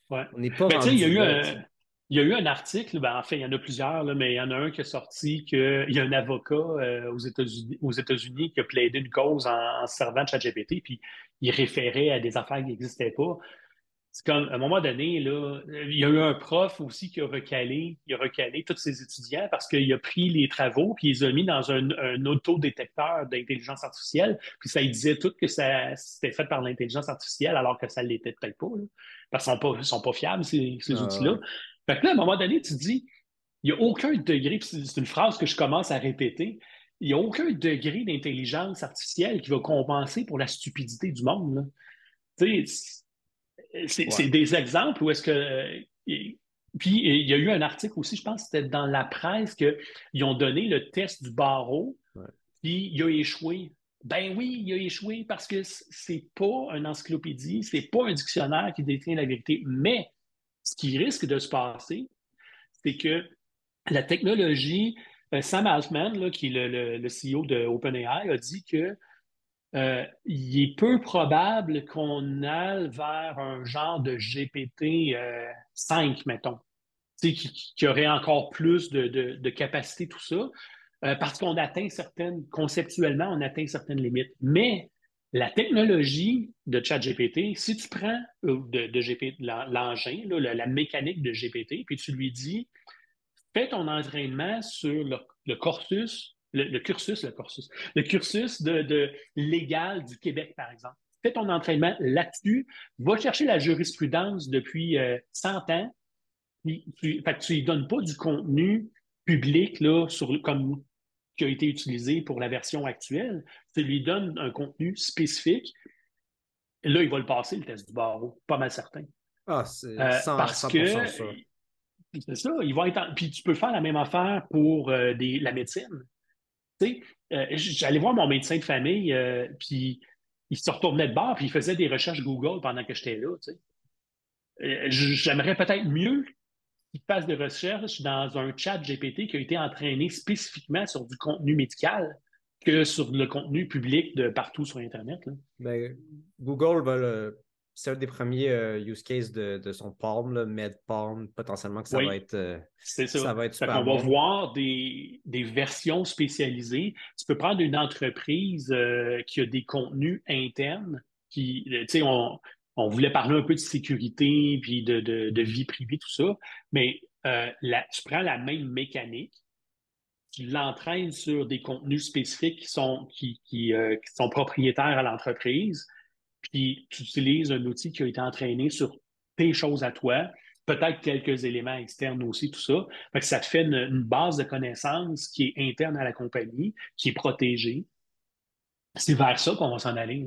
Ouais. On n'est pas. Ben, il y a eu un. Il y a eu un article, ben, en fait, il y en a plusieurs, là, mais il y en a un qui est sorti qu'il y a un avocat euh, aux États-Unis aux qui a plaidé une cause en, servant de ChatGPT, puis il référait à des affaires qui n'existaient pas. c'est comme, à un moment donné, là, il y a eu un prof aussi qui a recalé, il a recalé tous ses étudiants parce qu'il a pris les travaux puis il les a mis dans un, un autodétecteur d'intelligence artificielle. Puis ça, il disait tout que ça, c'était fait par l'intelligence artificielle alors que ça ne l'était peut-être pas. parce qu'ils ne sont, sont pas, fiables, ces, ces ah, outils-là. Fait que là, à un moment donné, tu dis, il n'y a aucun degré, c'est une phrase que je commence à répéter, il n'y a aucun degré d'intelligence artificielle qui va compenser pour la stupidité du monde. Tu sais, c'est des exemples où est-ce que. puis il y a eu un article aussi, je pense que c'était dans la presse, qu'ils ont donné le test du barreau, puis il a échoué. Ben oui, il a échoué parce que c'est pas une encyclopédie, c'est pas un dictionnaire qui détient la vérité. Mais ce qui risque de se passer, c'est que la technologie, euh, Sam Altman, qui est le, CEO de OpenAI, a dit que euh, il est peu probable qu'on aille vers un genre de GPT 5, euh, mettons, qui, aurait encore plus de, capacité, tout ça, parce qu'on atteint certaines, conceptuellement, on atteint certaines limites. Mais la technologie de ChatGPT, si tu prends de, GPT, l'engin, la, mécanique de GPT, puis tu lui dis, fais ton entraînement sur le, le le, cursus, le cursus, le cursus de, légal du Québec, par exemple. Fais ton entraînement là-dessus, va chercher la jurisprudence depuis 100 euh, ans, tu, tu lui donnes pas du contenu public là, comme qui a été utilisé pour la version actuelle, tu lui donnes un contenu spécifique. là, il va le passer, le test du barreau, pas mal certain. Ah, c'est euh, parce que c'est ça, il va être puis tu peux faire la même affaire pour euh, des, la médecine. Euh, j'allais voir mon médecin de famille, puis il se retournait de bord, puis il faisait des recherches Google pendant que j'étais là. Euh, j'aimerais peut-être mieux qu'il fasse des recherches dans un chat GPT qui a été entraîné spécifiquement sur du contenu médical que sur le contenu public de partout sur Internet. Ben, Google va le c'est un des premiers euh, use cases de, son Palm, le MedPalm, potentiellement que ça va être euh, ça. ça. va être super On va voir des, versions spécialisées. Tu peux prendre une entreprise euh, qui a des contenus internes, qui, tu sais, on, voulait parler un peu de sécurité puis de, vie privée, tout ça, mais tu prends la même mécanique, tu l'entraînes sur des contenus spécifiques qui sont, qui sont propriétaires à l'entreprise puis tu utilises un outil qui a été entraîné sur tes choses à toi, peut-être quelques éléments externes aussi, tout ça. Que ça te fait une, base de connaissances qui est interne à la compagnie, qui est protégée. C'est vers ça qu'on va s'en aller.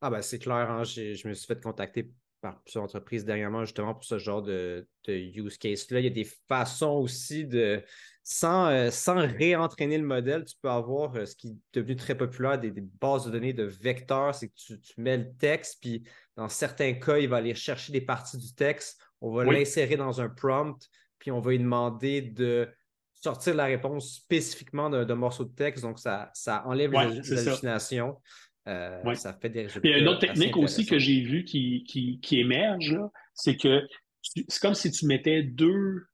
Ah ben c'est clair, hein. je me suis fait contacter par plusieurs entreprises dernièrement justement pour ce genre de, use case-là. Il y a des façons aussi de, sans, euh, sans réentraîner le modèle, tu peux avoir euh, ce qui est devenu très populaire, des, bases de données de vecteurs, c'est que tu, mets le texte, puis dans certains cas, il va aller chercher des parties du texte, on va l'insérer dans un prompt, puis on va lui demander de sortir la réponse spécifiquement d'un morceau de texte, donc ça, ça enlève les hallucinations. Euh, ça fait des Il y a une autre technique aussi que j'ai vue qui, qui, émerge, c'est que c'est comme si tu mettais deux,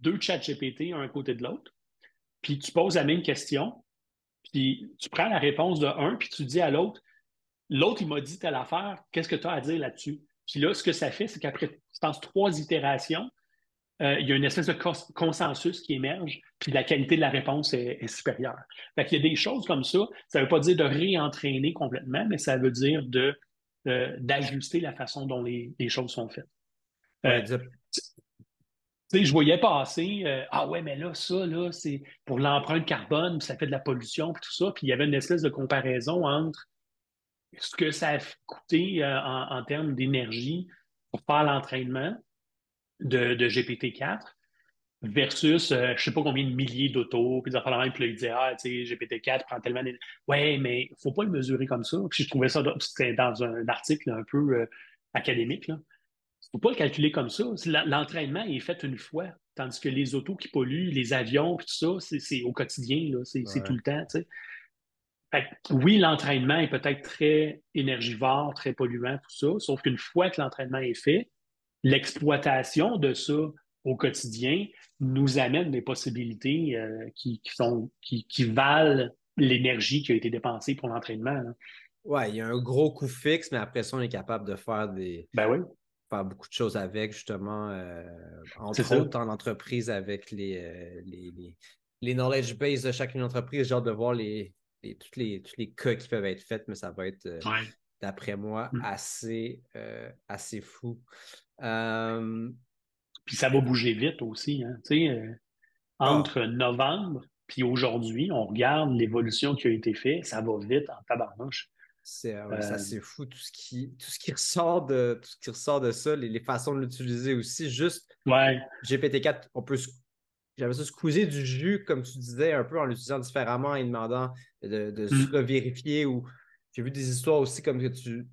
deux chats GPT un à côté de l'autre, puis tu poses la même question, puis tu prends la réponse de un, puis tu dis à l'autre, l'autre, il m'a dit telle affaire, qu'est-ce que tu as à dire là-dessus? Puis là, ce que ça fait, c'est qu'après, je pense, trois itérations, euh, il y a une espèce de consensus qui émerge, puis la qualité de la réponse est, supérieure. Fait qu'il y a des choses comme ça. Ça ne veut pas dire de réentraîner complètement, mais ça veut dire de, euh, d'ajuster la façon dont les, choses sont faites. Euh, je voyais passer, ah ouais, mais là, ça, là, c'est pour l'empreinte carbone, ça fait de la pollution, puis tout ça. Puis il y avait une espèce de comparaison entre ce que ça a coûté en, en termes d'énergie pour faire l'entraînement de, GPT-4 versus euh, je ne sais pas combien de milliers d'autos, puis des affaires même, puis là, il disait, ah, tu sais, GPT-4 prend tellement d'énergie. Ouais, mais il ne faut pas le mesurer comme ça. Puis je trouvais ça, c'était dans un article un peu euh, académique, là. Il ne faut pas le calculer comme ça. L'entraînement est fait une fois, tandis que les autos qui polluent, les avions, puis tout ça, c'est au quotidien, c'est tout le temps, tu sais. oui, l'entraînement est peut-être très énergivore, très polluant, tout ça, sauf qu'une fois que l'entraînement est fait, l'exploitation de ça au quotidien nous amène des possibilités euh, qui, sont, qui, valent l'énergie qui a été dépensée pour l'entraînement. Oui, il y a un gros coût fixe, mais après ça, on est capable de faire des, ben oui. faire beaucoup de choses avec, justement, entre autres en entreprise avec les, les, les, knowledge base de chacune entreprise. Hâte de voir les, tous, les, tous les cas qui peuvent être faits, mais ça va être, d'après moi, mm. assez, assez fou. Puis ça va bouger vite aussi. Hein. Ah. entre novembre puis aujourd'hui, on regarde l'évolution qui a été faite, ça va vite en tabarnouche. C'est euh, euh, fou tout ce qui tout ce qui ressort de tout ce qui ressort de ça, les, façons de l'utiliser aussi. Juste ouais. GPT-4, on peut j'avais ça squeezer du jus, comme tu disais, un peu en l'utilisant différemment et demandant de, de mm. vérifier ou j'ai vu des histoires aussi comme que tu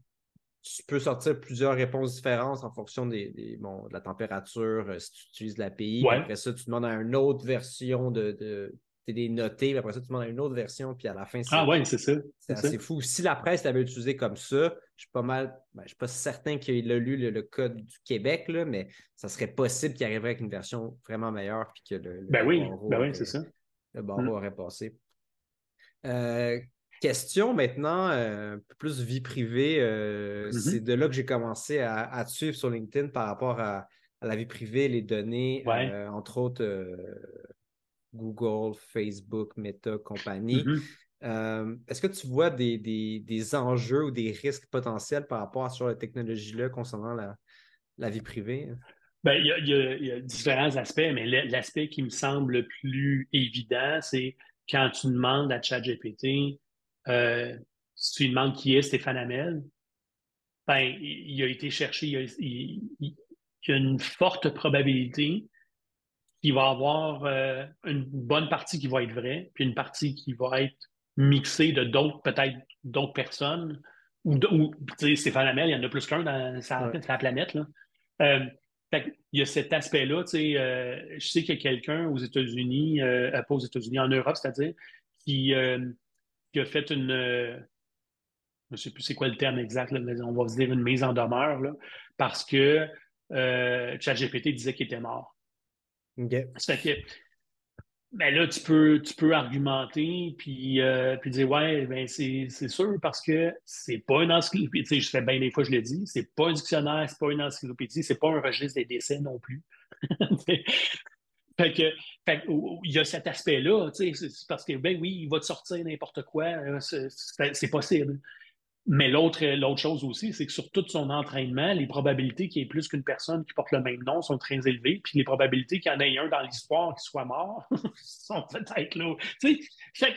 tu peux sortir plusieurs réponses différentes en fonction des, de la température, euh, si tu utilises l'API. Après ça, tu demandes à une autre version de. de des notés, après ça, tu demandes à une autre version, puis à la fin, c'est. Ah ouais, c'est ça. C'est assez fou. Si la presse l'avait utilisé comme ça, je suis pas mal. Ben, je suis pas certain qu'il ait lu le, code du Québec, là, mais ça serait possible qu'il arriverait avec une version vraiment meilleure, puis que le. ben oui, ben oui, c'est ça. Le barreau mm. aurait passé. Euh, Question maintenant, euh, un peu plus vie privée. Euh, mm-hmm. C'est de là que j'ai commencé à, te suivre sur LinkedIn par rapport à, la vie privée, les données, euh, entre autres Google, Facebook, Meta, compagnie. Mm-hmm. Est-ce que tu vois des, enjeux ou des risques potentiels par rapport à sur la technologie-là concernant la, vie privée? Ben, il, y a, il, y a, différents aspects, mais l'aspect qui me semble le plus évident, c'est quand tu demandes à ChatGPT euh, si tu lui demandes qui est Stéphane Hamel, ben, il, a été cherché, il, y a une forte probabilité qu'il va avoir euh, une bonne partie qui va être vraie, puis une partie qui va être mixée de d'autres, peut-être d'autres personnes. Ou, ou Stéphane Hamel, il y en a plus qu'un dans sa, planète. Là. Euh, il y a cet aspect-là. je sais qu'il y a quelqu'un aux États-Unis, pas aux États-Unis, en Europe, c'est-à-dire, qui, qui a fait une. Euh, je ne sais plus c'est quoi le terme exact, mais on va se dire une mise en demeure, là, parce que euh, ChatGPT disait qu'il était mort. OK. que, ben là, tu peux, tu peux argumenter puis, euh, puis dire Ouais, ben c'est sûr parce que c'est pas une encyclopédie. Je fais bien des fois, je le dis, c'est pas un dictionnaire, c'est pas une encyclopédie, c'est pas un registre des décès non plus. Fait que, il y a cet aspect-là, parce que, ben oui, il va te sortir n'importe quoi, hein, c'est possible. Mais l'autre chose aussi, c'est que sur tout son entraînement, les probabilités qu'il y ait plus qu'une personne qui porte le même nom sont très élevées, puis les probabilités qu'il y en ait un dans l'histoire qui soit mort sont peut-être là. Fait,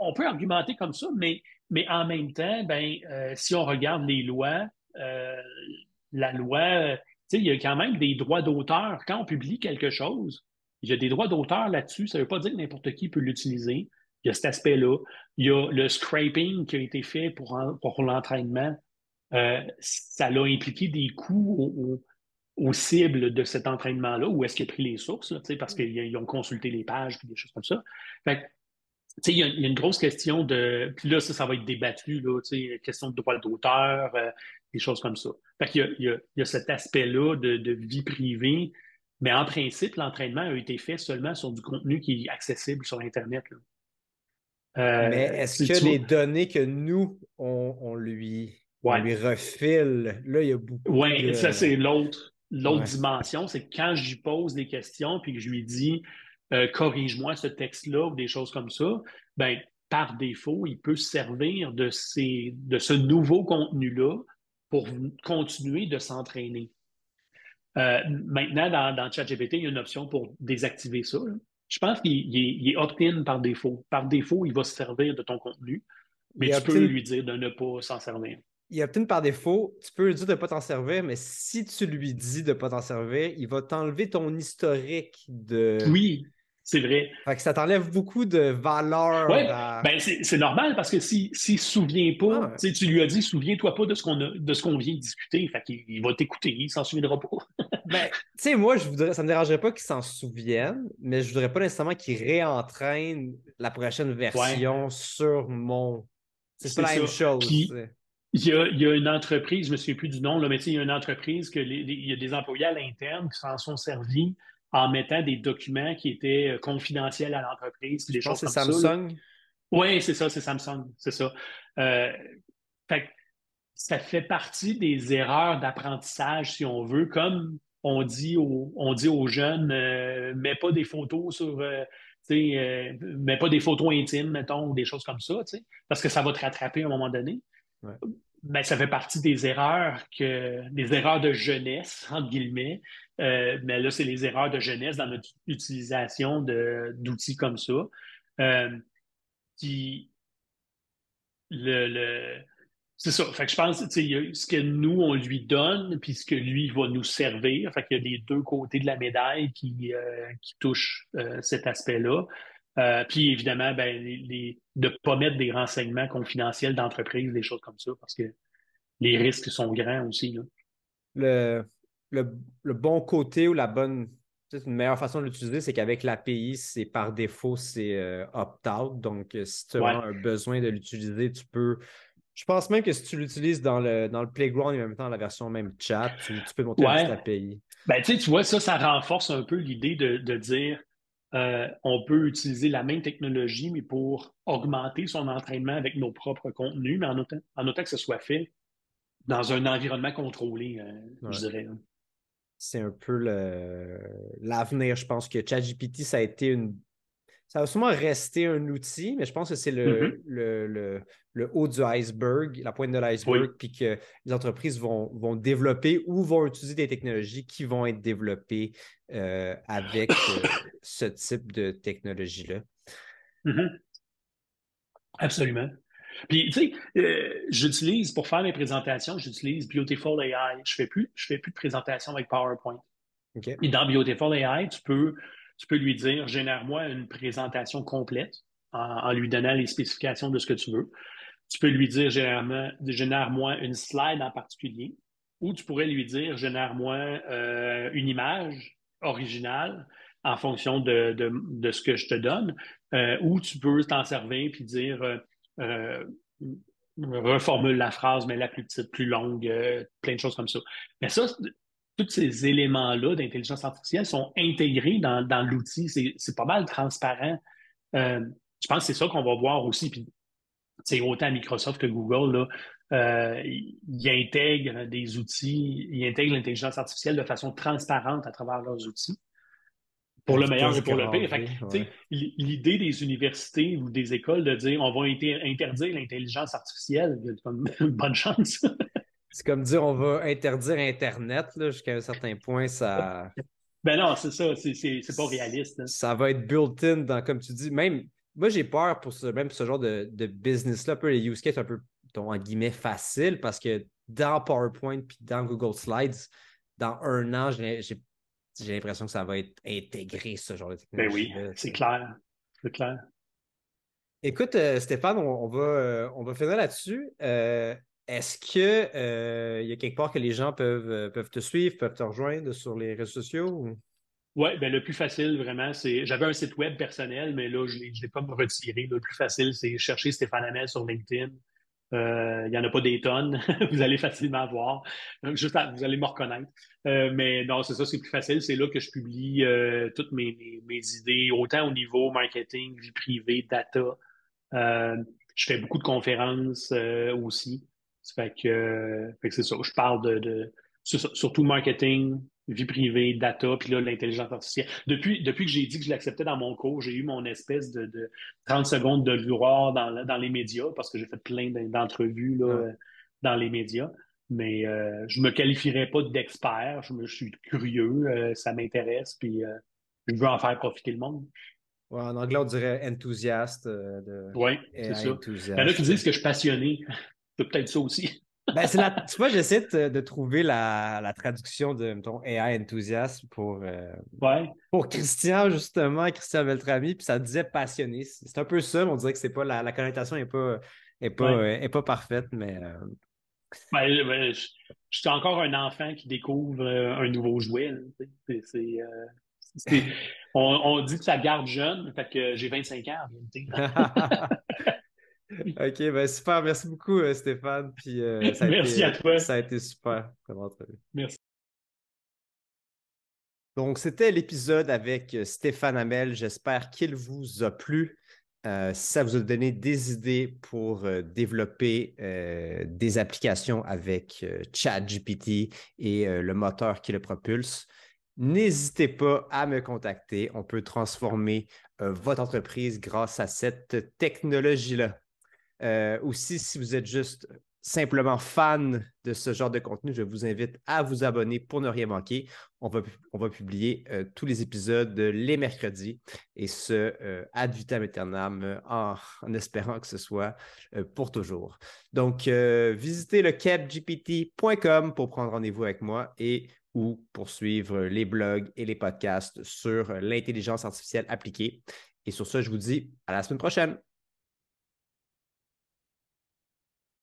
on peut argumenter comme ça, mais, mais en même temps, ben, euh, si on regarde les lois, euh, la loi, il y a quand même des droits d'auteur. Quand on publie quelque chose, il y a des droits d'auteur là-dessus. Ça ne veut pas dire que n'importe qui peut l'utiliser. Il y a cet aspect-là. Il y a le scraping qui a été fait pour, pour l'entraînement. Euh, ça a impliqué des coûts aux, cibles de cet entraînement-là, où est-ce qu'il a pris les sources, parce qu'ils ont consulté les pages et des choses comme ça. Fait il y, a, une grosse question de. Puis là, ça, ça va être débattu, là, question de droits d'auteur, euh, des choses comme ça. Fait qu'il y, a, il y a cet aspect-là de, de, vie privée mais en principe, l'entraînement a été fait seulement sur du contenu qui est accessible sur Internet. Euh, Mais est-ce que les données que nous, on, lui, lui refile, là, il y a beaucoup. Oui, ça, c'est l'autre. L'autre dimension, c'est que quand j'y pose des questions puis que je lui dis euh, corrige-moi ce texte-là ou des choses comme ça, ben, par défaut, il peut se servir de, ces, de ce nouveau contenu-là pour continuer de s'entraîner. Euh, maintenant, dans, dans ChatGPT, il y a une option pour désactiver ça. Je pense qu'il est, opt-in par défaut. Par défaut, il va se servir de ton contenu, mais tu peux lui dire de ne pas s'en servir. Il opt-in par défaut, tu peux lui dire de ne pas t'en servir, mais si tu lui dis de ne pas t'en servir, il va t'enlever ton historique de. Oui, c'est vrai. Fait que ça t'enlève beaucoup de valeur. Oui, ben c'est normal parce que s'il ne se souvient pas, ah tu lui as dit souviens-toi pas de ce qu'on de ce qu'on vient de discuter. Fait qu'il il va t'écouter, il s'en souviendra pas. ben, tu sais, moi, je voudrais, ça ne me dérangerait pas qu'il s'en souvienne, mais je voudrais pas nécessairement qu'il réentraîne la prochaine version sur mon. C'est pas la même chose. il y, a, il y, a, une entreprise, je ne me souviens plus du nom, là, mais il y a une entreprise que il y a des employés à l'interne qui s'en sont servis en mettant des documents qui étaient euh, confidentiels à l'entreprise. Je pense que c'est Samsung. Oui, c'est ça, c'est Samsung, c'est ça. Euh, fait ça fait partie des erreurs d'apprentissage, si on veut, comme on dit aux, on dit aux jeunes, euh, mets pas des photos sur, euh, euh, mets pas des photos intimes, mettons, ou des choses comme ça, parce que ça va te rattraper à un moment donné. Ben, ça fait partie des erreurs que des erreurs de jeunesse, entre guillemets. Mais là, c'est les erreurs de jeunesse dans notre utilisation d'outils comme ça. qui le, c'est ça. Fait que je pense, ce que nous, on lui donne, puis ce que lui va nous servir. Fait qu'il y a les deux côtés de la médaille qui, euh, qui touchent euh, cet aspect-là. Euh, puis évidemment, ben, les, de ne pas mettre des renseignements confidentiels d'entreprise, des choses comme ça, parce que les risques sont grands aussi. Le, le, le, bon côté ou la bonne, une meilleure façon de l'utiliser, c'est qu'avec l'API, c'est par défaut, c'est opt-out. Donc, si tu as un besoin de l'utiliser, tu peux je pense même que si tu l'utilises dans le, dans le Playground et en même temps la version même chat, tu, peux monter ouais. un API. Ben, tu vois, ça, ça renforce un peu l'idée de, dire euh, on peut utiliser la même technologie, mais pour augmenter son entraînement avec nos propres contenus, mais en autant, en autant que ce soit fait dans un environnement contrôlé, euh, je dirais. C'est un peu l'avenir. Je pense que ChatGPT, ça a été une ça va sûrement rester un outil, mais je pense que c'est le, mm-hmm. le, haut du iceberg, la pointe de l'iceberg, puis que les entreprises vont, vont, développer ou vont utiliser des technologies qui vont être développées euh, avec euh, ce type de technologie-là. Mm-hmm. Absolument. Puis, tu sais, euh, j'utilise, pour faire mes présentations, j'utilise Beautiful AI. Je ne fais, plus, je fais plus de présentations avec PowerPoint. Et dans Beautiful AI, tu peux tu peux lui dire génère-moi une présentation complète en, lui donnant les spécifications de ce que tu veux. Tu peux lui dire génère-moi une slide en particulier, ou tu pourrais lui dire génère-moi euh, une image originale en fonction de, ce que je te donne, euh, ou tu peux t'en servir puis dire euh, reformule la phrase, mais la plus petite, plus longue, plein de choses comme ça. Mais ça, tous ces éléments-là d'intelligence artificielle sont intégrés dans, l'outil. C'est pas mal transparent. Euh, je pense que c'est ça qu'on va voir aussi. Puis, autant Microsoft que Google, là, euh, ils intègrent des outils, ils intègrent l'intelligence artificielle de façon transparente à travers leurs outils. Pour le meilleur et pour le pire. L'idée des universités ou des écoles de dire on va interdire l'intelligence artificielle, bonne chance. C'est comme dire on va interdire Internet jusqu'à un certain point, ça. Ben non, c'est ça, c'est pas réaliste. Hein. Ça va être built-in dans, comme tu dis, même. Moi, j'ai peur pour ce, même ce genre de, business-là, un peu les use cases un peu, en guillemets, facile parce que dans PowerPoint puis dans Google Slides, dans un an, j'ai l'impression que ça va être intégré, ce genre de technologie. Ben oui, c'est clair. C'est clair. Écoute, euh, Stéphane, on, va, euh, on va finir là-dessus. Euh, est-ce qu'il y a quelque part que les gens peuvent, peuvent te suivre, peuvent te rejoindre sur les réseaux sociaux? Oui, ben le plus facile, vraiment, c'est. J'avais un site web personnel, mais là, je ne l'ai pas me retiré. Le plus facile, c'est chercher Stéphane Hamel sur LinkedIn. Euh, il n'y en a pas des tonnes. vous allez facilement voir. Juste vous allez me reconnaître. mais non, c'est ça, c'est plus facile. C'est là que je publie toutes mes, mes, idées, autant au niveau marketing, vie privée, data. je fais beaucoup de conférences aussi. Fait que, c'est ça. Je parle de, surtout marketing, vie privée, data, puis là, l'intelligence artificielle. Depuis, depuis que j'ai dit que je l'acceptais dans mon cours, j'ai eu mon espèce de, 30 secondes de lueur dans, dans les médias parce que j'ai fait plein d'entrevues là, dans les médias. Mais euh, je me qualifierais pas d'expert. Je, suis curieux, euh, ça m'intéresse, puis euh, je veux en faire profiter le monde. en anglais, on dirait enthousiaste. oui, c'est ça. Il y en a qui disent que je suis passionné peut-être ça aussi. Ben, la, tu vois, j'essaie de, trouver la, traduction de ton AI enthousiasme pour, euh, pour Christian, justement, Christian Beltrami, puis ça disait passionné. C'est un peu ça, mais on dirait que c'est pas la, la connotation n'est pas, est pas, euh, pas parfaite, mais. Euh, ben, ben, je, suis encore un enfant qui découvre un nouveau jouet. on, on, dit que ça garde jeune, fait que j'ai 25 ans en réalité. OK, ben super. Merci beaucoup, euh, Stéphane. Puis, euh, ça a Merci été, à toi. Ça a été super Merci. Donc, c'était l'épisode avec euh, Stéphane Hamel. J'espère qu'il vous a plu. Euh, ça vous a donné des idées pour euh, développer euh, des applications avec ChatGPT et le moteur qui le propulse, n'hésitez pas à me contacter. On peut transformer votre entreprise grâce à cette technologie-là. Aussi, si vous êtes juste simplement fan de ce genre de contenu, je vous invite à vous abonner pour ne rien manquer. On va, on va publier euh, tous les épisodes les mercredis et ce, euh, ad vitam aeternam, en, espérant que ce soit euh, pour toujours. Donc, visitez le capgpt.com pour prendre rendez-vous avec moi et ou pour suivre les blogs et les podcasts sur l'intelligence artificielle appliquée. Et sur ce, je vous dis à la semaine prochaine.